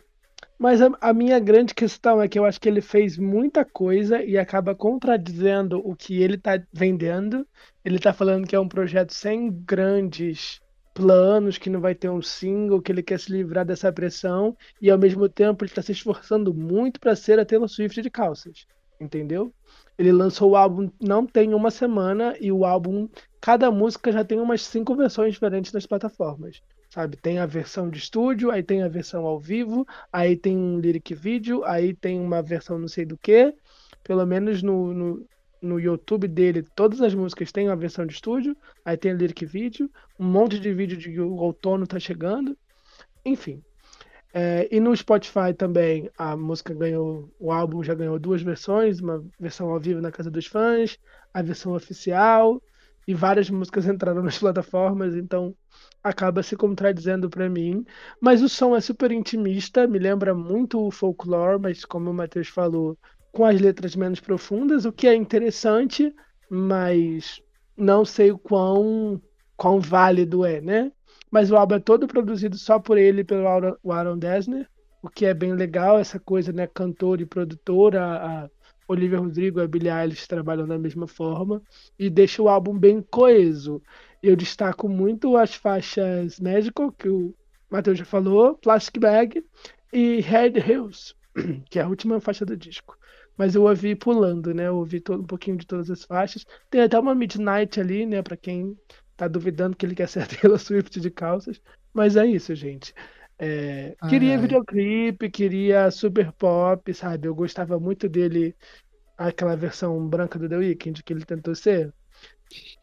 mas a, a minha grande questão é que eu acho que ele fez muita coisa e acaba contradizendo o que ele tá vendendo. Ele tá falando que é um projeto sem grandes planos, que não vai ter um single, que ele quer se livrar dessa pressão, e ao mesmo tempo ele tá se esforçando muito para ser a Taylor Swift de calças, entendeu? Ele lançou o álbum não tem uma semana e o álbum, cada música já tem umas cinco versões diferentes nas plataformas sabe? Tem a versão de estúdio, aí tem a versão ao vivo, aí tem um lyric vídeo, aí tem uma versão não sei do que. Pelo menos no, no, no YouTube dele, todas as músicas têm a versão de estúdio, aí tem o lyric vídeo, um monte de vídeo de o outono tá chegando. Enfim. É, e no Spotify também a música ganhou, o álbum já ganhou duas versões, uma versão ao vivo na casa dos fãs, a versão oficial, e várias músicas entraram nas plataformas, então acaba se contradizendo para mim. Mas o som é super intimista, me lembra muito o folklore, mas como o Matheus falou, com as letras menos profundas, o que é interessante, mas não sei o quão, quão válido é, né? Mas o álbum é todo produzido só por ele e pelo Aaron, Dessner, o que é bem legal, essa coisa, né? Cantor e produtora, a Olivia Rodrigo e a Billie Eilish trabalham da mesma forma, e deixa o álbum bem coeso. Eu destaco muito as faixas Magical, que o Matheus já falou, Plastic Bag e Head Hills, que é a última faixa do disco. Mas eu ouvi pulando, né? Eu ouvi todo, um pouquinho de todas as faixas. Tem até uma Midnight ali, né? Pra quem tá duvidando que ele quer ser a Taylor Swift de calças. Mas é isso, gente. É, queria ai. videoclipe, queria super pop, sabe? Eu gostava muito dele, aquela versão branca do The Weeknd que ele tentou ser.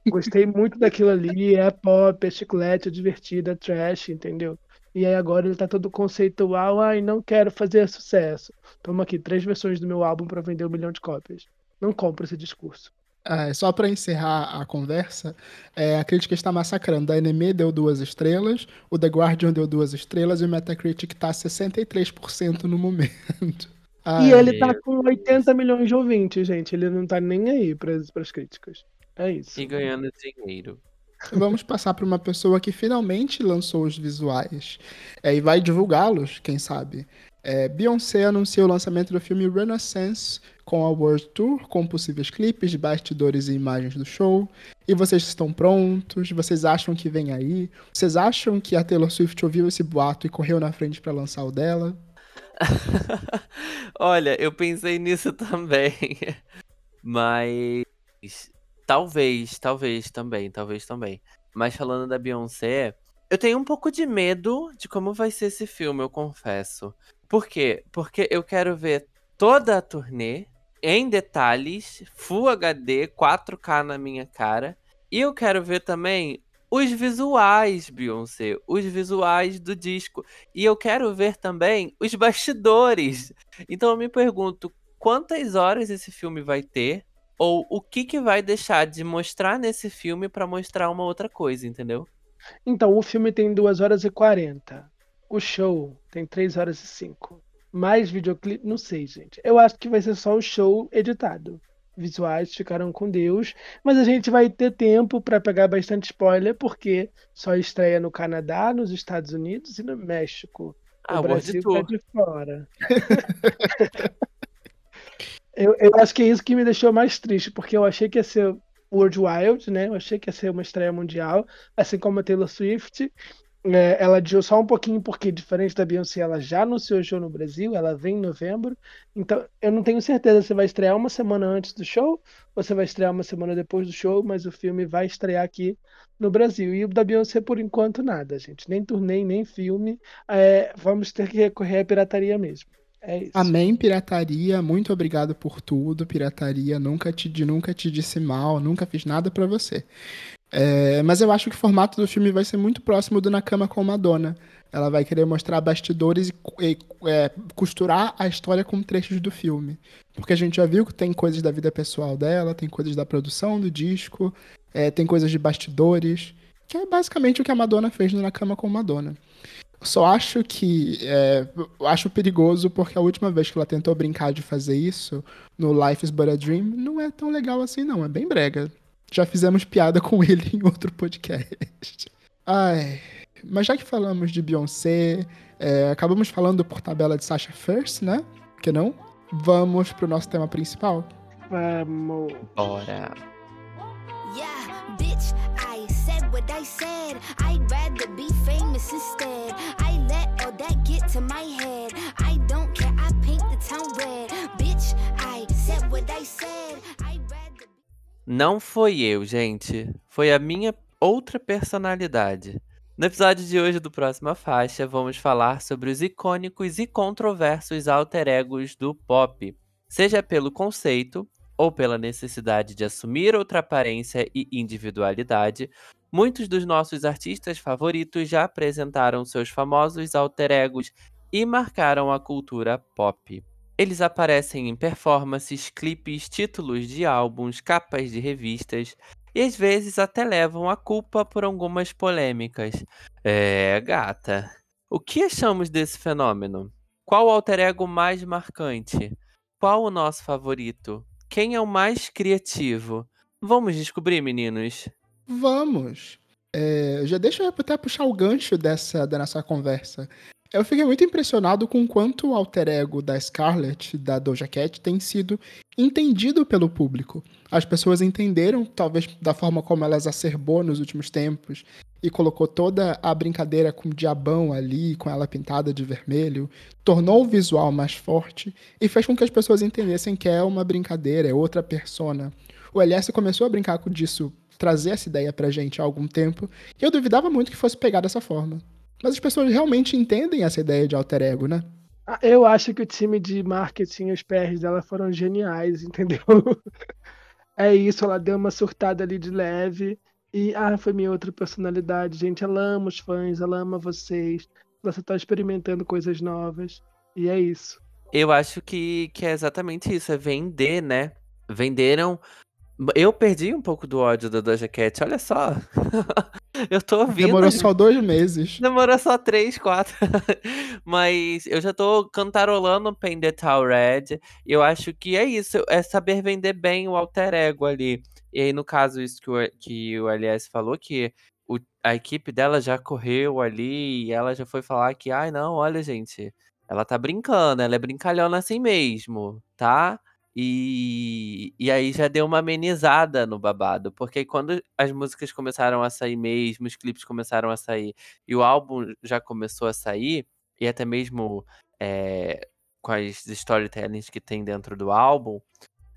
Gostei muito daquilo ali. É pop, é chiclete, é divertido, é trash, entendeu? E aí agora ele tá todo conceitual. Ai, não quero fazer sucesso. Toma aqui três versões do meu álbum para vender um milhão de cópias. Não compro esse discurso. É, só para encerrar a conversa, é, a crítica está massacrando. A NME deu duas estrelas, o The Guardian deu duas estrelas e o Metacritic está 63% no momento. Ai, E ele tá com 80 milhões de ouvintes, gente. Ele não tá nem aí para as críticas. É isso. E ganhando dinheiro. Vamos passar para uma pessoa que finalmente lançou os visuais é, e vai divulgá-los, quem sabe. É, Beyoncé anunciou o lançamento do filme Renaissance com a World Tour, com possíveis clipes bastidores e imagens do show. E vocês estão prontos? Vocês acham que vem aí? Vocês acham que a Taylor Swift ouviu esse boato e correu na frente para lançar o dela? Olha, eu pensei nisso também. Mas talvez, talvez também, talvez também. Mas falando da Beyoncé, eu tenho um pouco de medo de como vai ser esse filme, eu confesso. Por quê? Porque eu quero ver toda a turnê em detalhes, Full HD, 4K na minha cara. E eu quero ver também os visuais, Beyoncé, os visuais do disco. E eu quero ver também os bastidores. Então eu me pergunto quantas horas esse filme vai ter ou o que que vai deixar de mostrar nesse filme pra mostrar uma outra coisa, entendeu? Então, o filme tem 2 horas e 40. O show tem 3 horas e 5. Mais videoclipe, não sei, gente. Eu acho que vai ser só o show editado. Visuais ficaram com Deus, mas a gente vai ter tempo para pegar bastante spoiler, porque só estreia no Canadá, nos Estados Unidos e no México. Ah, o Brasil tá de fora. eu, eu acho que é isso que me deixou mais triste, porque eu achei que ia ser World Wild, né? Eu achei que ia ser uma estreia mundial, assim como a Taylor Swift. É, ela adiou só um pouquinho, porque diferente da Beyoncé, ela já anunciou o show no Brasil, ela vem em novembro. Então, eu não tenho certeza se vai estrear uma semana antes do show ou vai estrear uma semana depois do show, mas o filme vai estrear aqui no Brasil. E o da Beyoncé, por enquanto, nada, gente. Nem turnê, nem filme. É, vamos ter que recorrer à pirataria mesmo. É isso. Amém, pirataria. Muito obrigado por tudo, pirataria. Nunca te, nunca te disse mal, nunca fiz nada pra você. É, mas eu acho que o formato do filme vai ser muito próximo do Na Cama com Madonna. Ela vai querer mostrar bastidores e, e é, costurar a história com trechos do filme. Porque a gente já viu que tem coisas da vida pessoal dela, tem coisas da produção do disco, é, tem coisas de bastidores, que é basicamente o que a Madonna fez no Na Cama com Madonna. Só acho que. É, acho perigoso porque a última vez que ela tentou brincar de fazer isso, no Life is But a Dream, não é tão legal assim, não. É bem brega. Já fizemos piada com ele em outro podcast. Ai. Mas já que falamos de Beyoncé, é, acabamos falando por tabela de Sasha First, né? Que não? Vamos pro nosso tema principal? Vamos. Bora. Yeah, bitch, I said what I said. I'd rather be famous instead. I let all that get to my head. I don't care, I paint the town red. Bitch, I said what I said. I'd rather Não foi eu, gente. Foi a minha outra personalidade. No episódio de hoje do Próxima Faixa, vamos falar sobre os icônicos e controversos alter egos do pop, seja pelo conceito ou pela necessidade de assumir outra aparência e individualidade. Muitos dos nossos artistas favoritos já apresentaram seus famosos alter egos e marcaram a cultura pop. Eles aparecem em performances, clipes, títulos de álbuns, capas de revistas e às vezes até levam a culpa por algumas polêmicas. É, gata. O que achamos desse fenômeno? Qual o alter ego mais marcante? Qual o nosso favorito? Quem é o mais criativo? Vamos descobrir, meninos. Vamos. É, já deixa eu até puxar o gancho dessa da nossa conversa. Eu fiquei muito impressionado com quanto o alter ego da Scarlett, da Doja Cat, tem sido entendido pelo público. As pessoas entenderam, talvez da forma como ela exacerbou nos últimos tempos, e colocou toda a brincadeira com o diabão ali, com ela pintada de vermelho, tornou o visual mais forte e fez com que as pessoas entendessem que é uma brincadeira, é outra persona. O LS começou a brincar com disso, trazer essa ideia pra gente há algum tempo, e eu duvidava muito que fosse pegar dessa forma. Mas as pessoas realmente entendem essa ideia de alter ego, né? Ah, Eu acho que o time de marketing, os PRs dela foram geniais, entendeu? É isso, ela deu uma surtada ali de leve. E, ah, foi minha outra personalidade. Gente, ela ama os fãs, ela ama vocês. Ela só tá experimentando coisas novas. E é isso. Eu acho que, que é exatamente isso, é vender, né? Venderam. Eu perdi um pouco do ódio da Doja Cat, olha só. eu tô ouvindo. Demorou só dois meses. Demorou só três, quatro. Mas eu já tô cantarolando Paint the Town Red. E eu acho que é isso, é saber vender bem o alter ego ali. E aí, no caso, isso que o, que o LS falou, que o- a equipe dela já correu ali e ela já foi falar que, ai, não, olha, gente, ela tá brincando, ela é brincalhona assim mesmo, tá? E, e aí já deu uma amenizada no babado, porque quando as músicas começaram a sair mesmo, os clipes começaram a sair e o álbum já começou a sair, e até mesmo eh, com as storytellings que tem dentro do álbum,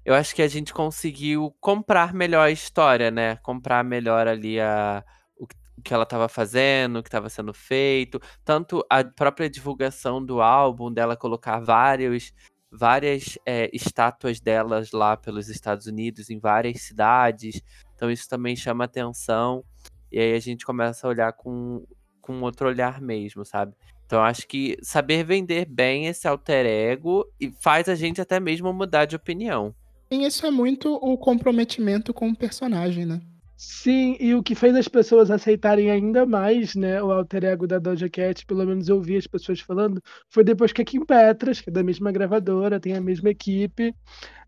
eu acho que a gente conseguiu comprar melhor a história, né? Comprar melhor ali a, o que ela estava fazendo, o que estava sendo feito. Tanto a própria divulgação do álbum, dela colocar vários, várias eh, estátuas delas lá pelos Estados Unidos, em várias cidades. Então isso também chama atenção. E aí a gente começa a olhar com, com outro olhar mesmo, sabe? Então acho que saber vender bem esse alter ego e faz a gente até mesmo mudar de opinião. E isso é muito o comprometimento com o personagem, né? Sim, e o que fez as pessoas aceitarem ainda mais, né, o alter ego da Doja Cat, pelo menos eu vi as pessoas falando, foi depois que a Kim Petras, que é da mesma gravadora, tem a mesma equipe,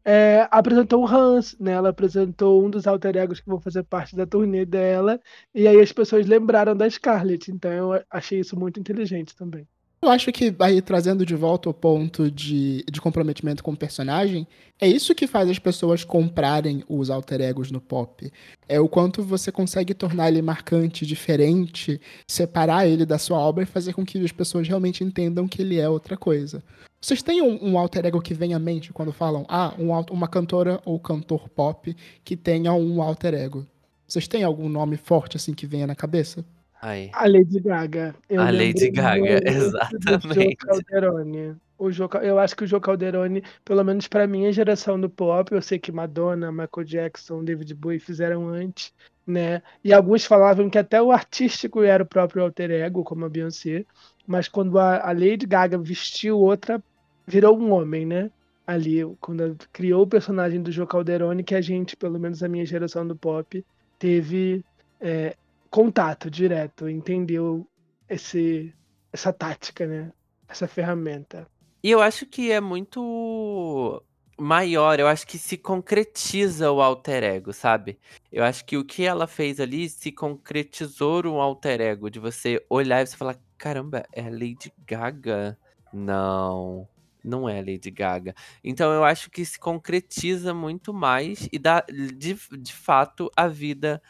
é, apresentou o Hans, né? Ela apresentou um dos alter egos que vão fazer parte da turnê dela, e aí as pessoas lembraram da Scarlett, então eu achei isso muito inteligente também. Eu acho que aí trazendo de volta o ponto de, de comprometimento com o personagem, é isso que faz as pessoas comprarem os alter egos no pop. É o quanto você consegue tornar ele marcante, diferente, separar ele da sua obra e fazer com que as pessoas realmente entendam que ele é outra coisa. Vocês têm um, um alter ego que vem à mente quando falam, ah, um uma cantora ou cantor pop que tenha um alter ego? Vocês têm algum nome forte assim que venha na cabeça? Ai. A Lady Gaga. Eu A Lady Gaga, muito do exatamente. Calderone. O Cal- eu acho que o Jô Calderone, pelo menos pra minha geração do pop, eu sei que Madonna, Michael Jackson, David Bowie fizeram antes, né? E alguns falavam que até o artístico era o próprio alter ego, como a Beyoncé, mas quando a, a Lady Gaga vestiu outra, virou um homem, né? Ali, quando criou o personagem do Joe Calderone, que a gente, pelo menos a minha geração do pop, teve é, contato direto, entendeu esse, essa tática, né? Essa ferramenta. E eu acho que é muito maior, eu acho que se concretiza o alter ego, sabe? Eu acho que o que ela fez ali se concretizou um alter ego, de você olhar e você falar, caramba, é Lady Gaga? Não, não é Lady Gaga. Então eu acho que se concretiza muito mais e dá de, de fato a vida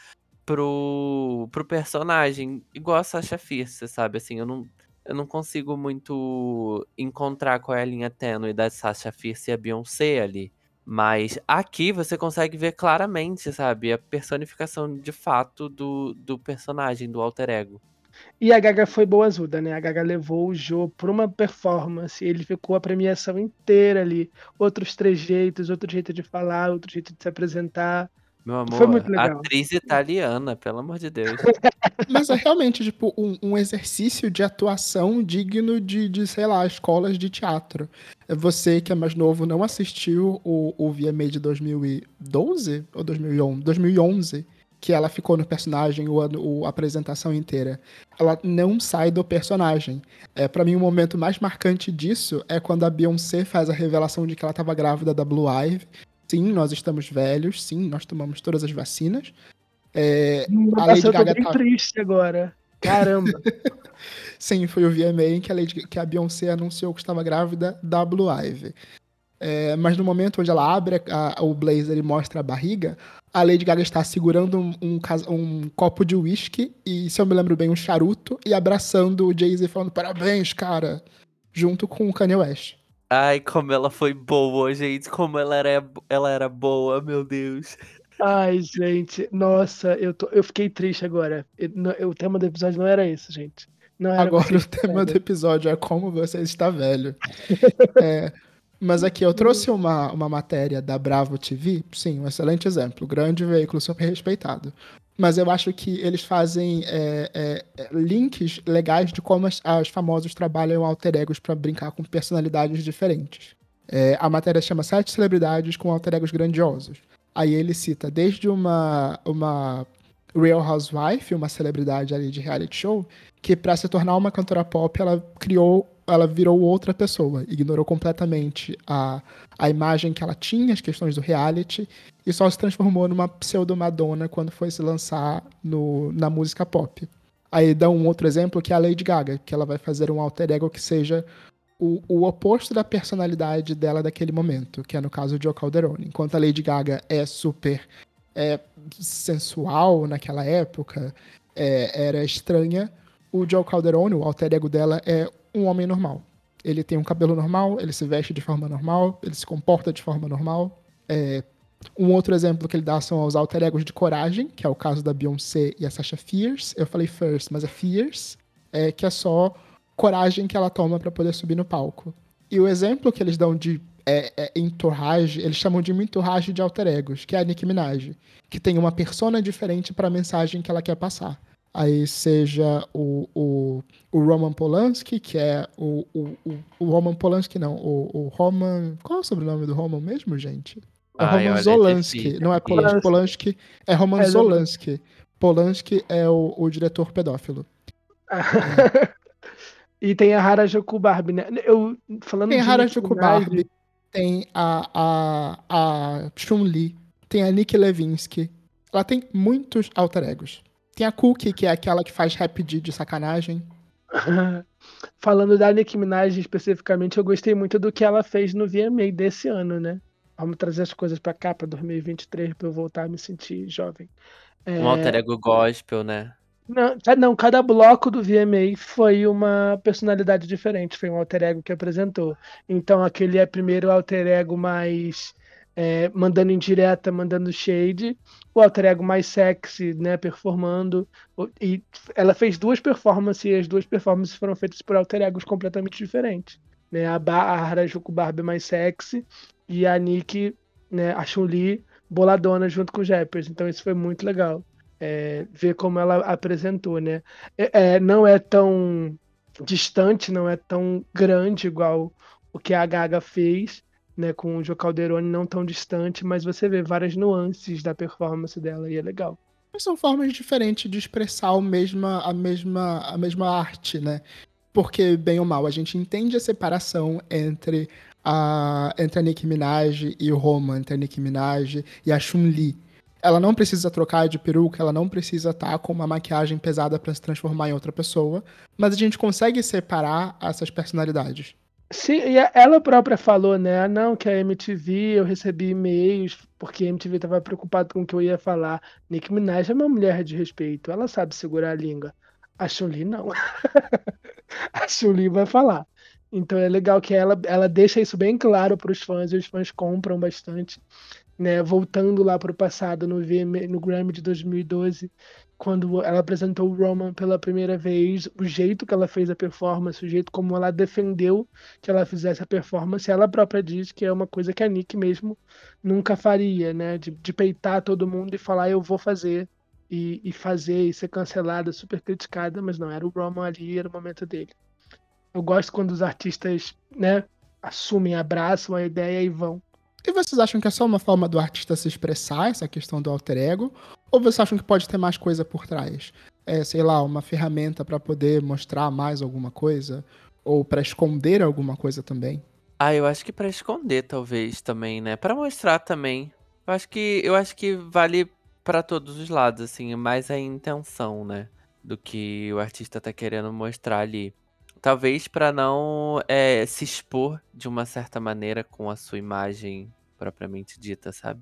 pro, pro personagem, igual a Sasha Fierce, sabe? Assim, eu não, eu não consigo muito encontrar qual é a linha tênue da Sasha Fierce e a Beyoncé ali. Mas aqui você consegue ver claramente, sabe? A personificação de fato do, do personagem, do alter ego. E a Gaga foi boa ajuda, né? A Gaga levou o Joe para uma performance. Ele ficou a premiação inteira ali. Outros trejeitos, outro jeito de falar, outro jeito de se apresentar. Meu amor, Foi muito legal. atriz italiana, pelo amor de Deus. Mas é realmente, tipo, um, um exercício de atuação digno de, de, sei lá, escolas de teatro. Você que é mais novo não assistiu o, o VMA de 2012 ou 2011? 2011 que ela ficou no personagem o, o, a apresentação inteira. Ela não sai do personagem. É, para mim, o momento mais marcante disso é quando a Beyoncé faz a revelação de que ela estava grávida da Blue Ivy. Sim, nós estamos velhos, sim, nós tomamos todas as vacinas. É, a Lady eu Gaga tô bem tá... triste agora. Caramba. sim, foi o VMA em que a, Lady, que a Beyoncé anunciou que estava grávida da Blue Ivy. É, mas no momento onde ela abre a, a, o blazer e mostra a barriga, a Lady Gaga está segurando um, um, um copo de uísque e, se eu me lembro bem, um charuto e abraçando o Jay-Z falando parabéns, cara, junto com o Kanye West. Ai, como ela foi boa, gente, como ela era, ela era boa, meu Deus. Ai, gente, nossa, eu, tô, eu fiquei triste agora. Eu, o tema do episódio não era isso, gente. agora o tema do episódio é como você está velho. é, mas aqui eu trouxe uma, uma matéria da Bravo TV, sim, um excelente exemplo, grande veículo super respeitado. Mas eu acho que eles fazem é, é, é links legais de como as, as famosos trabalham alter egos para brincar com personalidades diferentes. É, a matéria chama Sete Celebridades com alter egos grandiosos. Aí ele cita desde uma, uma Real Housewife, uma celebridade ali de reality show, que para se tornar uma cantora pop, ela criou ela virou outra pessoa, ignorou completamente a, a imagem que ela tinha, as questões do reality, e só se transformou numa pseudo-Madonna quando foi se lançar no, na música pop. Aí dá um outro exemplo que é a Lady Gaga, que ela vai fazer um alter ego que seja o, o oposto da personalidade dela daquele momento, que é no caso de Joe Calderone. Enquanto a Lady Gaga é super é, sensual naquela época, é, era estranha, o Joe Calderone, o alter ego dela, é um homem normal. Ele tem um cabelo normal, ele se veste de forma normal, ele se comporta de forma normal. É, um outro exemplo que ele dá são os alter egos de coragem, que é o caso da Beyoncé e a Sasha Fierce. Eu falei First, mas é Fierce, é, que é só coragem que ela toma para poder subir no palco. E o exemplo que eles dão de é, é, entorragem, eles chamam de entorragem de alter egos, que é a Nicki Minaj, que tem uma persona diferente para a mensagem que ela quer passar aí seja o, o, o Roman Polanski, que é o, o, o Roman Polanski, não, o, o Roman. Qual é o sobrenome do Roman mesmo, gente? É Ai, Roman Zolansky, não é Polanski, Polanski é Roman é, Zolansky. Polanski é o, o diretor pedófilo. e tem a Harajuku Barbie, né? Eu, falando tem a Harajuku Barbie, tem a, a, a Chun-Li, tem a Nick Levinsky. Ela tem muitos alter egos. Tem a Cookie, que é aquela que faz rap de, de sacanagem. Falando da Nicki Minaj especificamente, eu gostei muito do que ela fez no VMA desse ano, né? Vamos trazer as coisas pra cá, pra 2023, pra eu voltar a me sentir jovem. É... Um alter ego gospel, né? Não, não, cada bloco do VMA foi uma personalidade diferente, foi um alter ego que apresentou. Então aquele é primeiro alter ego mais é, mandando indireta, mandando shade, o alter ego mais sexy, né, performando. E ela fez duas performances e as duas performances foram feitas por alter egos completamente diferentes. Né? A, ba a Harajuku Barbie mais sexy e a Nick, né, a Chun-Li boladona junto com os rappers. Então isso foi muito legal. é, ver como ela apresentou, né? É, é, não é tão distante, não é tão grande igual o que a Gaga fez, né? Com o Joe Calderone não tão distante, mas você vê várias nuances da performance dela e é legal. Mas são formas diferentes de expressar o mesma, a, mesma, a mesma arte, né? Porque, bem ou mal, a gente entende a separação entre a, entre a Nicki Minaj e o Roman, entre a Nicki Minaj e a Chun-Li. Ela não precisa trocar de peruca, ela não precisa estar com uma maquiagem pesada para se transformar em outra pessoa, mas a gente consegue separar essas personalidades. Sim, ela própria falou, né? Ah, não, que a MTV, eu recebi e-mails, porque a MTV estava preocupado com o que eu ia falar. Nicki Minaj é uma mulher de respeito, ela sabe segurar a língua. A Chun-Li não. a Chun-Li vai falar. Então é legal que ela, ela deixa isso bem claro para os fãs, e os fãs compram bastante. Né, voltando lá para o passado, no, VM, no Grammy de 2012, quando ela apresentou o Roman pela primeira vez, o jeito que ela fez a performance, o jeito como ela defendeu que ela fizesse a performance, ela própria diz que é uma coisa que a Nick mesmo nunca faria, né? De, de peitar todo mundo e falar eu vou fazer e, e fazer e ser cancelada, super criticada, mas não era o Roman ali, era o momento dele. Eu gosto quando os artistas, né, assumem, abraçam a ideia e vão. E vocês acham que é só uma forma do artista se expressar, essa questão do alter ego? Ou vocês acham que pode ter mais coisa por trás? É, sei lá, uma ferramenta para poder mostrar mais alguma coisa? Ou para esconder alguma coisa também? Ah, eu acho que para esconder talvez também, né? Para mostrar também. Eu acho que eu acho que vale para todos os lados, assim, mais a intenção, né, do que o artista tá querendo mostrar ali. Talvez para não é, se expor de uma certa maneira com a sua imagem propriamente dita, sabe?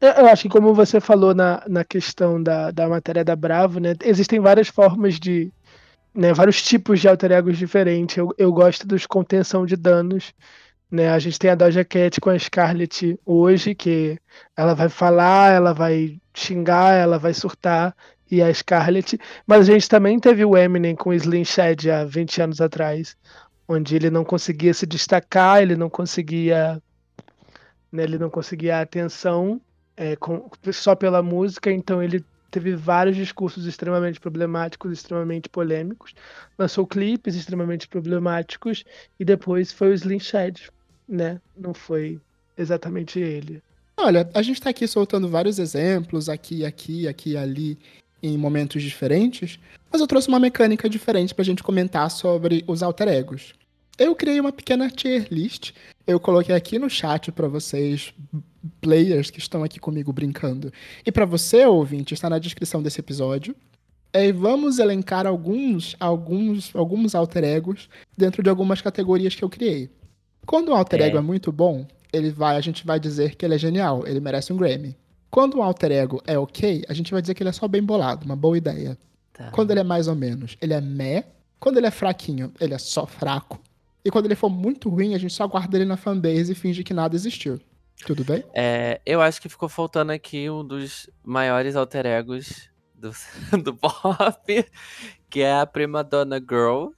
Eu acho que como você falou na, na questão da, da matéria da Bravo, né? Existem várias formas de. Né, vários tipos de alter egos diferentes. Eu, eu gosto dos contenção de danos. Né? A gente tem a Doja Cat com a Scarlett hoje, que ela vai falar, ela vai xingar, ela vai surtar e a Scarlett, mas a gente também teve o Eminem com o Slim Shad há 20 anos atrás, onde ele não conseguia se destacar, ele não conseguia né, ele não conseguia atenção é, com, só pela música, então ele teve vários discursos extremamente problemáticos, extremamente polêmicos, lançou clipes extremamente problemáticos e depois foi o Slim Shad, né? Não foi exatamente ele. Olha, a gente está aqui soltando vários exemplos, aqui, aqui, aqui, ali, em momentos diferentes, mas eu trouxe uma mecânica diferente para a gente comentar sobre os alter egos. Eu criei uma pequena tier list, eu coloquei aqui no chat para vocês, players que estão aqui comigo brincando, e para você, ouvinte, está na descrição desse episódio. E vamos elencar alguns, alguns, alguns alter egos dentro de algumas categorias que eu criei. Quando um alter é. ego é muito bom, ele vai, a gente vai dizer que ele é genial, ele merece um Grammy. Quando o alter ego é ok, a gente vai dizer que ele é só bem bolado, uma boa ideia. Tá. Quando ele é mais ou menos, ele é meh. Quando ele é fraquinho, ele é só fraco. E quando ele for muito ruim, a gente só guarda ele na fanbase e finge que nada existiu. Tudo bem? É, eu acho que ficou faltando aqui um dos maiores alter egos do, do pop, que é a prima Donna Girl,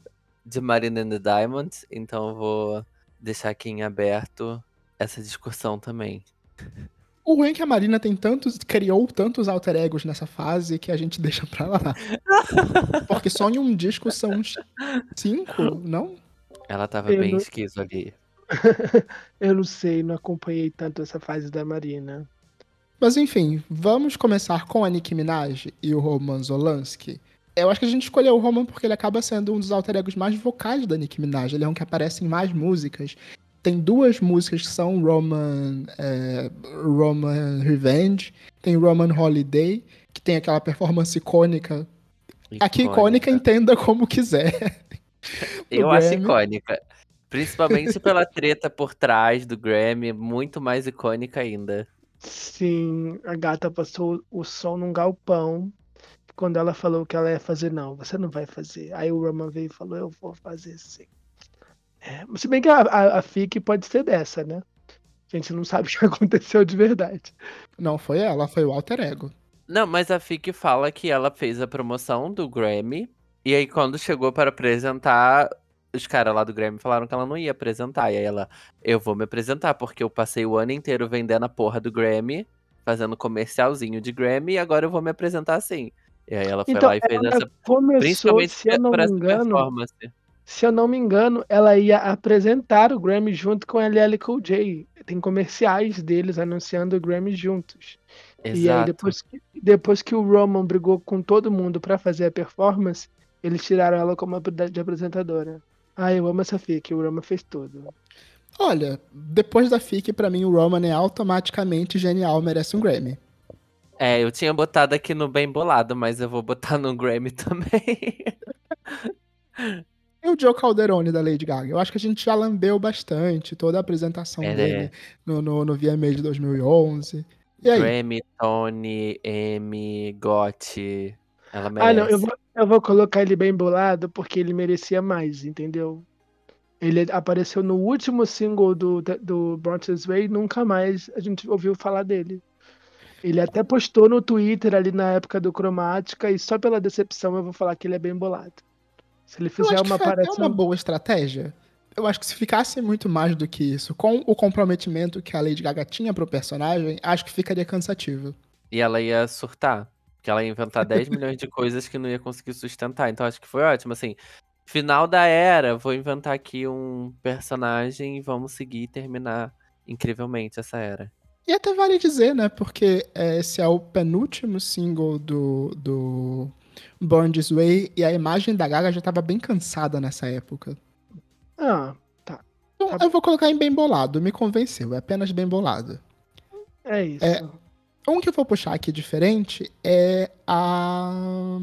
de Marina and the Diamonds. Então eu vou deixar aqui em aberto essa discussão também. O ruim é que a Marina tem tantos, criou tantos alter egos nessa fase que a gente deixa pra lá. Porque só em um disco são uns cinco, não? Ela tava eu bem não... esquizo ali. eu não sei, não acompanhei tanto essa fase da Marina. Mas enfim, vamos começar com a Nicki Minaj e o Roman Zolansky. Eu acho que a gente escolheu o Roman porque ele acaba sendo um dos alter egos mais vocais da Nicki Minaj. Ele é um que aparece em mais músicas tem duas músicas que são Roman, é, Roman Revenge, tem Roman Holiday, que tem aquela performance icônica. icônica. Aqui icônica entenda como quiser. Eu acho icônica. Principalmente pela treta por trás do Grammy, muito mais icônica ainda. Sim, a gata passou o som num galpão. Quando ela falou que ela ia fazer, não, você não vai fazer. Aí o Roman veio e falou, eu vou fazer sim. É, se bem que a, a, a FIC pode ser dessa, né? A gente não sabe o que aconteceu de verdade. Não foi ela, foi o alter ego. Não, mas a FIC fala que ela fez a promoção do Grammy. E aí, quando chegou para apresentar, os caras lá do Grammy falaram que ela não ia apresentar. E aí ela, eu vou me apresentar, porque eu passei o ano inteiro vendendo a porra do Grammy. fazendo comercialzinho de Grammy e agora eu vou me apresentar assim. E aí ela foi Então, lá e fez ela essa. começou, Principalmente se eu não me engano, performance. Se eu não me engano, ela ia apresentar o Grammy junto com a LL Cool J. Tem comerciais deles anunciando o Grammy juntos. E aí Exato. depois que, depois que o Roman brigou com todo mundo pra fazer a performance, eles tiraram ela como de apresentadora. Ah, eu amo essa fic, o Roman fez tudo. Olha, depois da FIC, pra mim, o Roman é automaticamente genial, merece um Grammy. É, eu tinha botado aqui no bem bolado, mas eu vou botar no Grammy também. E o Joe Calderone da Lady Gaga? Eu acho que a gente já lambeu bastante toda a apresentação É, dele né? no, no, no VMA de 2011. E aí? Grammy, Tony, Emmy, Got. Ela merece. Ah, não, eu vou, eu vou colocar ele bem bolado porque ele merecia mais, entendeu? Ele apareceu no último single do, do Bronx Way e nunca mais a gente ouviu falar dele. Ele até postou no Twitter ali na época do Cromática e só pela decepção eu vou falar que ele é bem bolado. Se ele Eu fizer acho que uma aparição. uma boa estratégia. Eu acho que se ficasse muito mais do que isso, com o comprometimento que a Lady Gaga tinha pro personagem, acho que ficaria cansativo. E ela ia surtar. Porque ela ia inventar 10 milhões de coisas que não ia conseguir sustentar. Então acho que foi ótimo. Assim, final da era, vou inventar aqui um personagem e vamos seguir e terminar incrivelmente essa era. E até vale dizer, né? Porque é, esse é o penúltimo single do, do Born This Way e a imagem da Gaga já tava bem cansada nessa época. Ah, Então Tá eu vou colocar em bem bolado, me convenceu, é apenas bem bolado. é isso. É. Um que eu vou puxar aqui diferente é a.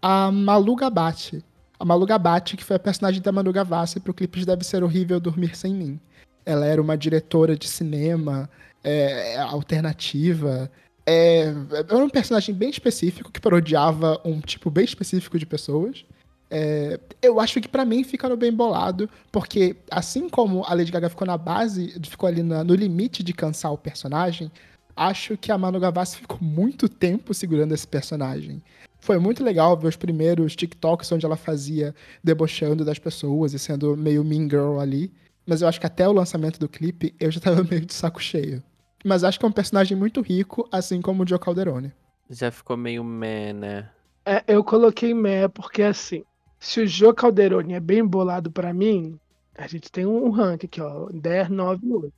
A Malu Gabate. A Malu Gabate, que foi a personagem da Manu Gavassi pro clipe de Deve Ser Horrível Dormir Sem Mim. Ela era uma diretora de cinema é, alternativa. É, era um personagem bem específico que parodiava um tipo bem específico de pessoas. É, eu acho que pra mim fica no bem bolado, porque assim como a Lady Gaga ficou na base, ficou ali na- no limite de cansar o personagem, acho que a Manu Gavassi ficou muito tempo segurando esse personagem. Foi muito legal ver os primeiros TikToks onde ela fazia debochando das pessoas e sendo meio mean girl ali. Mas eu acho que até o lançamento do clipe eu já tava meio de saco cheio. Mas acho que é um personagem muito rico, assim como o Joe Calderone. Já ficou meio meh, né? É, eu coloquei Mé porque assim, se o Jô Calderoni é bem bolado pra mim, a gente tem um ranking aqui, ó, 10, 9, 8.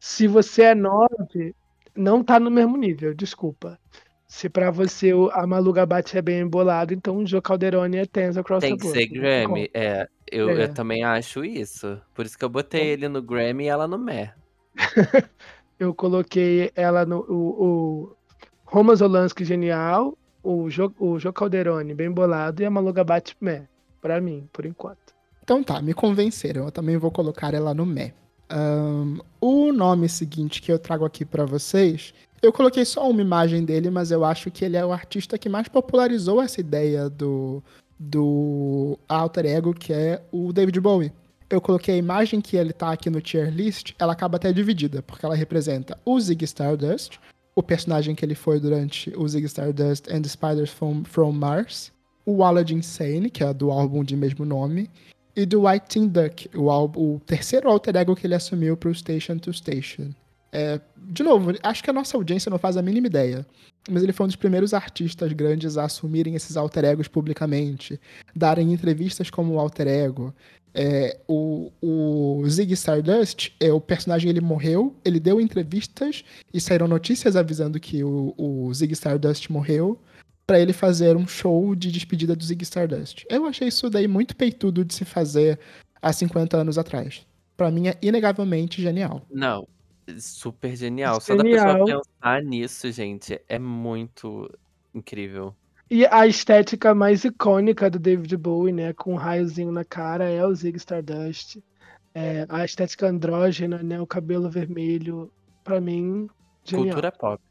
Se você é 9, não tá no mesmo nível, desculpa. Se pra você o- a Malu Gabate é bem bolado, então o Jô Calderoni é Tens Across Tem the que ser Grammy. É, eu, É. eu também acho isso. Por isso que eu botei ele no Grammy e ela no meh. Eu coloquei ela no o, o Roman Zolanski genial, o Jô, o Jô Calderoni bem bolado e a Malu Gabate meh, pra mim, por enquanto. Então tá, me convenceram. Eu também vou colocar ela no Mé. Ahn, o nome seguinte que eu trago aqui pra vocês, eu coloquei só uma imagem dele, mas eu acho que ele é o artista que mais popularizou essa ideia do, do alter ego, que é o David Bowie. Eu coloquei a imagem que ele tá aqui no tier list, ela acaba até dividida, porque ela representa o Ziggy Stardust, o personagem que ele foi durante o Ziggy Stardust and the Spiders from, from Mars, o Aladdin Sane, que é do álbum de mesmo nome, e do White Tin Duck, o, álbum, o terceiro alter ego que ele assumiu pro Station to Station. É, de novo, acho que a nossa audiência não faz a mínima ideia, mas ele foi um dos primeiros artistas grandes a assumirem esses alter egos publicamente, darem entrevistas como alter ego. É, o, o Ziggy Stardust, é, o personagem ele morreu, ele deu entrevistas e saíram notícias avisando que o, o Ziggy Stardust morreu pra ele fazer um show de despedida do Ziggy Stardust. Eu achei isso daí muito peitudo de se fazer há 50 anos atrás. Pra mim é inegavelmente genial. Não, super genial. Só da pessoa pensar nisso, gente, é muito incrível. E a estética mais icônica do David Bowie, né, com um raiozinho na cara, é o Ziggy Stardust. É, a estética andrógena, né, o cabelo vermelho, pra mim, genial. Cultura pop.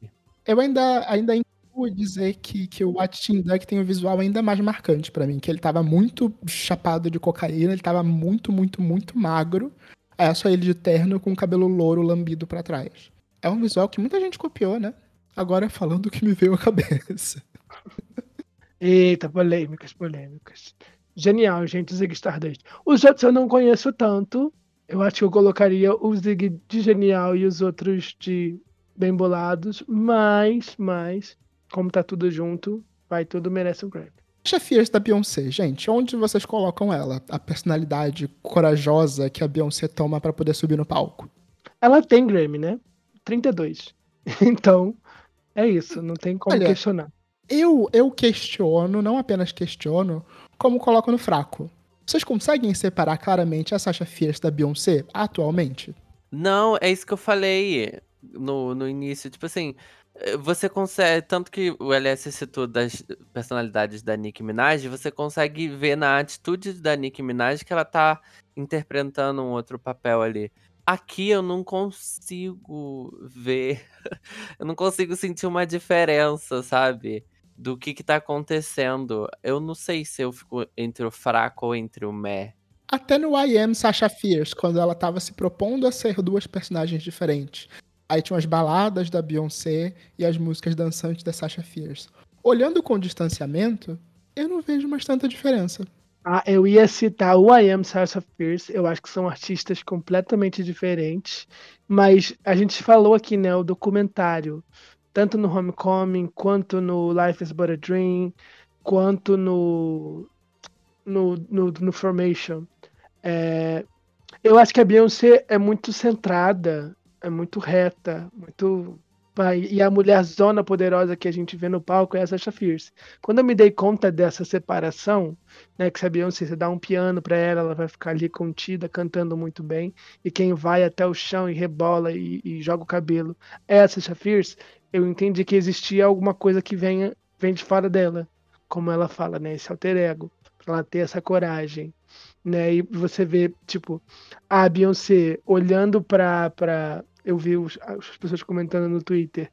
Eu ainda, ainda incluo dizer que, que o Team Duck tem um visual ainda mais marcante pra mim, que ele tava muito chapado de cocaína, ele tava muito, muito, muito magro. É só ele de terno com o cabelo louro lambido pra trás. É um visual que muita gente copiou, né? Agora falando o que me veio à cabeça. Eita, polêmicas, polêmicas. Genial, gente, o Ziggy Stardust. Os outros eu não conheço tanto. Eu acho que eu colocaria o Ziggy de genial e os outros de bem bolados, mas, mas, como tá tudo junto, vai tudo merece um Grammy. Sasha Fierce da Beyoncé, gente, onde vocês colocam ela? A personalidade corajosa que a Beyoncé toma pra poder subir no palco. Ela tem Grammy, né? 32. Então, é isso, não tem como Olha, questionar. Eu, eu questiono, não apenas questiono, como coloco no fraco. Vocês conseguem separar claramente a Sasha Fierce da Beyoncé atualmente? Não, é isso que eu falei no, no início. Tipo assim, você consegue. Tanto que o LS citou das personalidades da Nicki Minaj, você consegue ver na atitude da Nicki Minaj que ela tá interpretando um outro papel ali. Aqui eu não consigo ver. eu não consigo sentir uma diferença, sabe? Do que que tá acontecendo. Eu não sei se eu fico entre o fraco ou entre o meh. Até no I Am Sasha Fierce, quando ela tava se propondo a ser duas personagens diferentes. Aí as baladas da Beyoncé e as músicas dançantes da Sasha Fierce. Olhando com distanciamento, eu não vejo mais tanta diferença. Ah, eu ia citar o I Am Sasha Fierce, eu acho que são artistas completamente diferentes, mas a gente falou aqui, né, o documentário, tanto no Homecoming, quanto no Life is But a Dream, quanto no, no, no, no Formation. É, eu acho que a Beyoncé é muito centrada, é muito reta, muito. E a mulher zona poderosa que a gente vê no palco é a Sasha Fierce. Quando eu me dei conta dessa separação, né, que se a Beyoncé você dá um piano para ela, ela vai ficar ali contida, cantando muito bem, e quem vai até o chão e rebola e, e joga o cabelo é a Sasha Fierce, eu entendi que existia alguma coisa que vem de fora dela, como ela fala, né, esse alter ego, pra ela ter essa coragem, né, e você vê, tipo, a Beyoncé olhando pra, pra eu vi os- as pessoas comentando no Twitter,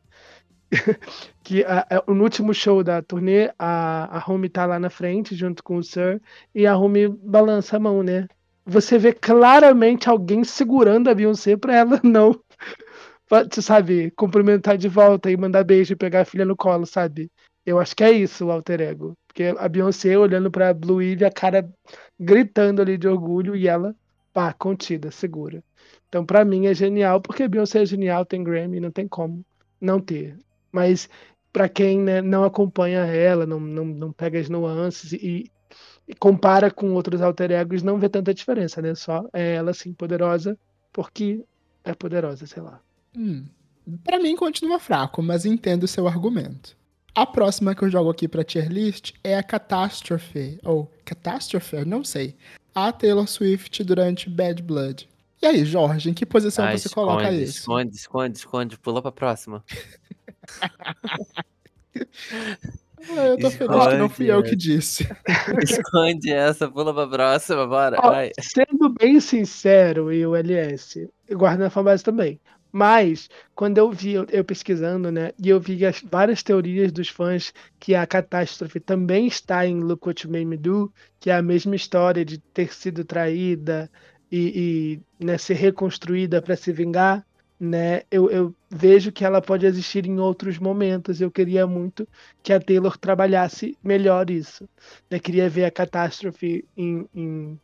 que a- a- no último show da turnê, a, a Home tá lá na frente, junto com o Sir, e a Home balança a mão, né? Você vê claramente alguém segurando a Beyoncé pra ela não, tu sabe, cumprimentar de volta e mandar beijo e pegar a filha no colo, sabe? Eu acho que é isso o alter ego. Porque a Beyoncé olhando pra Blue Ivy, a cara gritando ali de orgulho e ela, pá, contida, segura. Então, pra mim é genial, porque Beyoncé é genial, tem Grammy, não tem como não ter. Mas pra quem né, não acompanha ela, não, não, não pega as nuances e, e compara com outros alter egos, não vê tanta diferença, né? Só é ela, assim, poderosa, porque é poderosa, sei lá. Hum, pra mim continua fraco, mas entendo o seu argumento. A próxima que eu jogo aqui pra tier list é a Catastrophe, ou Catastrophe, não sei. A Taylor Swift durante Bad Blood. E aí, Jorge, em que posição Ah, você coloca esconde, isso? esconde, esconde, esconde. Pula pra próxima. Ah, eu tô feliz que não fui eu Esconde. que disse. esconde essa, pula pra próxima, bora. Ó, vai. sendo bem sincero, e o LS, e guarda na fanbase também. Mas, quando eu vi, eu, eu pesquisando, né, e eu vi as várias teorias dos fãs que a catástrofe também está em Look What You Made Me Do, que é a mesma história de ter sido traída e, e, né, ser reconstruída para se vingar, né, eu, eu vejo que ela pode existir em outros momentos. Eu queria muito que a Taylor trabalhasse melhor isso. Eu queria ver a catástrofe em- em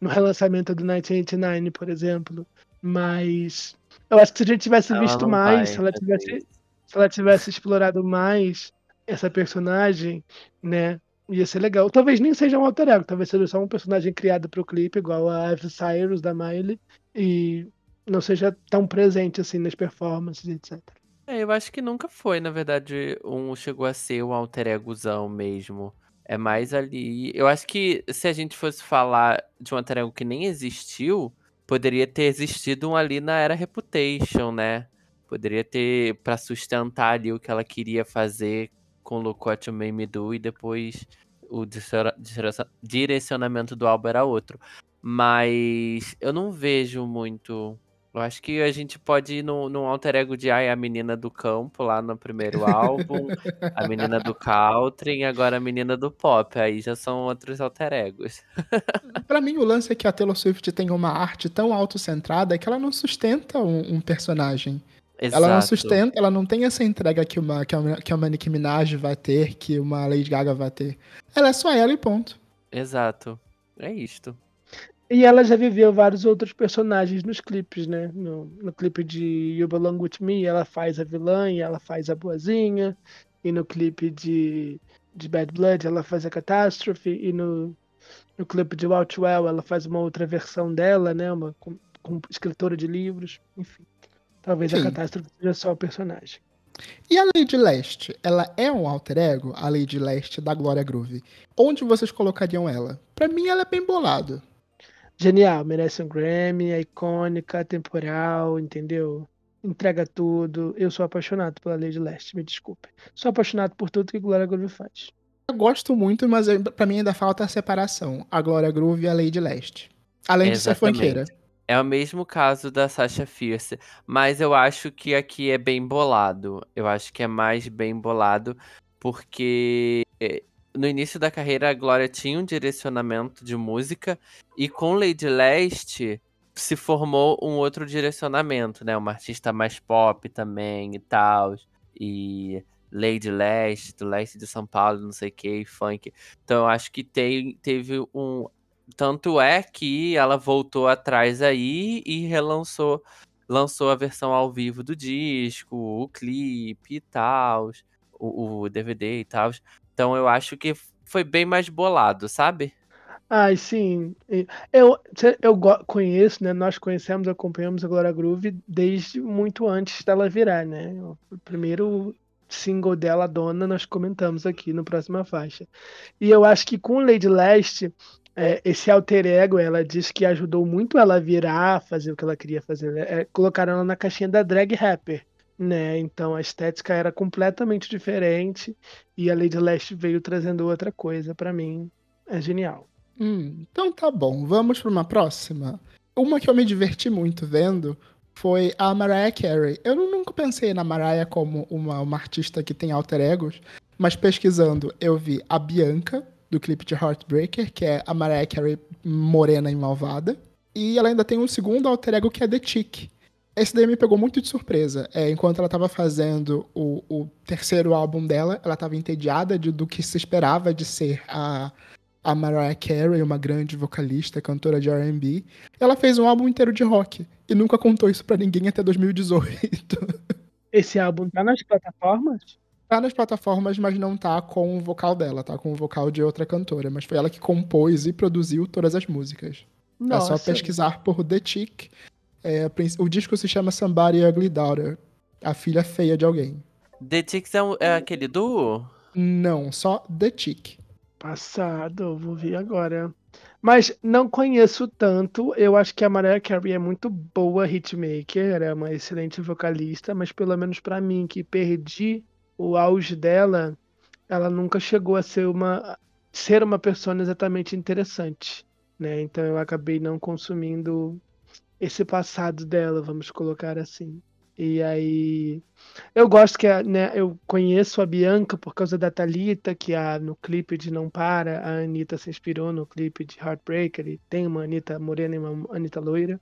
no relançamento do 1989, por exemplo. Mas eu acho que se a gente tivesse Ela visto mais, vai se ela tivesse, se ela tivesse explorado mais essa personagem, né? Ia ser legal. Talvez nem seja um alter ego, talvez seja só um personagem criado para o clipe, igual a Eve Cyrus da Miley, e não seja tão presente assim nas performances, etc. É, eu acho que nunca foi, na verdade, um chegou a ser um alter egozão mesmo. É mais ali. Eu acho que se a gente fosse falar de um alter ego que nem existiu, poderia ter existido um ali na era Reputation, né? Poderia ter pra sustentar ali o que ela queria fazer com What You Made Me Do e depois o direciona- direciona- direcionamento do álbum era outro. Mas eu não vejo muito. Eu acho que a gente pode ir num alter ego de ai, a menina do campo lá no primeiro álbum, a menina do country e agora a menina do pop. Aí já são outros alter egos. Pra mim, o lance é que a Taylor Swift tem uma arte tão autocentrada que ela não sustenta um, um personagem. Ela não Exato. sustenta, ela não tem essa entrega que uma, que uma, que uma Nicki Minaj vai ter, que uma Lady Gaga vai ter. Ela é só ela e ponto. Exato. É isto. E ela já viveu vários outros personagens nos clipes, né? No, no clipe de You Belong With Me, ela faz a vilã e ela faz a boazinha. E no clipe de, de Bad Blood, ela faz a catástrofe. E no, no clipe de Outwell, ela faz uma outra versão dela, né? Uma com, com escritora de livros. Enfim, talvez Sim. a catástrofe seja só o personagem. E a Lady Leste, ela é um alter ego, a Lady Leste da Glória Groove. Onde vocês colocariam ela? Pra mim, ela é bem bolado. Genial, merece um Grammy, é icônica, temporal, entendeu? Entrega tudo. Eu sou apaixonado pela Lady Leste, me desculpe. Sou apaixonado por tudo que Glória Groove faz. Eu gosto muito, mas pra mim ainda falta a separação. A Glória Groove e a Lady Leste. Além de ser Exatamente. funkeira. É o mesmo caso da Sasha Fierce, mas eu acho que aqui é bem bolado. Eu acho que é mais bem bolado porque eh, no início da carreira a Glória tinha um direcionamento de música e com Lady Leste se formou um outro direcionamento, né? Uma artista mais pop também e tal. E Lady Leste, do Leste de São Paulo, não sei o que, funk. Então eu acho que tem, teve um, tanto é que ela voltou atrás aí e relançou lançou a versão ao vivo do disco, o clipe e tal, o, o DVD e tal. Então eu acho que foi bem mais bolado, sabe? Ai, sim. Eu, eu conheço, né? Nós conhecemos, acompanhamos a Glória Groove desde muito antes dela virar, né? O primeiro single dela, Dona, nós comentamos aqui no Próxima Faixa. E eu acho que com Lady Leste, é, esse alter ego, ela diz que ajudou muito ela a virar, fazer o que ela queria fazer. né? É, colocaram ela na caixinha da drag rapper. Né? Então a estética era completamente diferente e a Lady Leste veio trazendo outra coisa pra mim. É genial. Hum, então tá bom, vamos pra uma próxima. Uma que eu me diverti muito vendo foi a Mariah Carey. Eu nu- nunca pensei na Mariah como uma, uma artista que tem alter egos, mas pesquisando eu vi a Bianca, do clipe de Heartbreaker, que é a Mariah Carey morena e malvada. E ela ainda tem um segundo alter ego que é The Chick. Esse daí me pegou muito de surpresa. É, enquanto ela estava fazendo o, o terceiro álbum dela, ela estava entediada de- do que se esperava de ser a, a Mariah Carey, uma grande vocalista, cantora de R&B. Ela fez um álbum inteiro de rock e nunca contou isso pra ninguém até 2018. Esse álbum tá nas plataformas? Tá nas plataformas, mas não tá com o vocal dela, tá com o vocal de outra cantora. Mas foi ela que compôs e produziu todas as músicas. É só pesquisar por The Chick. É, o disco se chama Somebody Ugly Daughter. A filha feia de alguém. The Chicks é, um- é aquele duo? Não, só The Chick. Passado, vou ver agora. Mas não conheço tanto. Eu acho que a Mariah Carey é muito boa hitmaker, ela é uma excelente vocalista, mas pelo menos pra mim, que perdi o auge dela, ela nunca chegou a ser uma ser uma pessoa exatamente interessante, né? Então eu acabei não consumindo esse passado dela, vamos colocar assim. E aí eu gosto que né, eu conheço a Bianca por causa da Thalita, que a, no clipe de Não Para, a Anitta se inspirou no clipe de Heartbreaker, e tem uma Anitta morena e uma Anitta loira.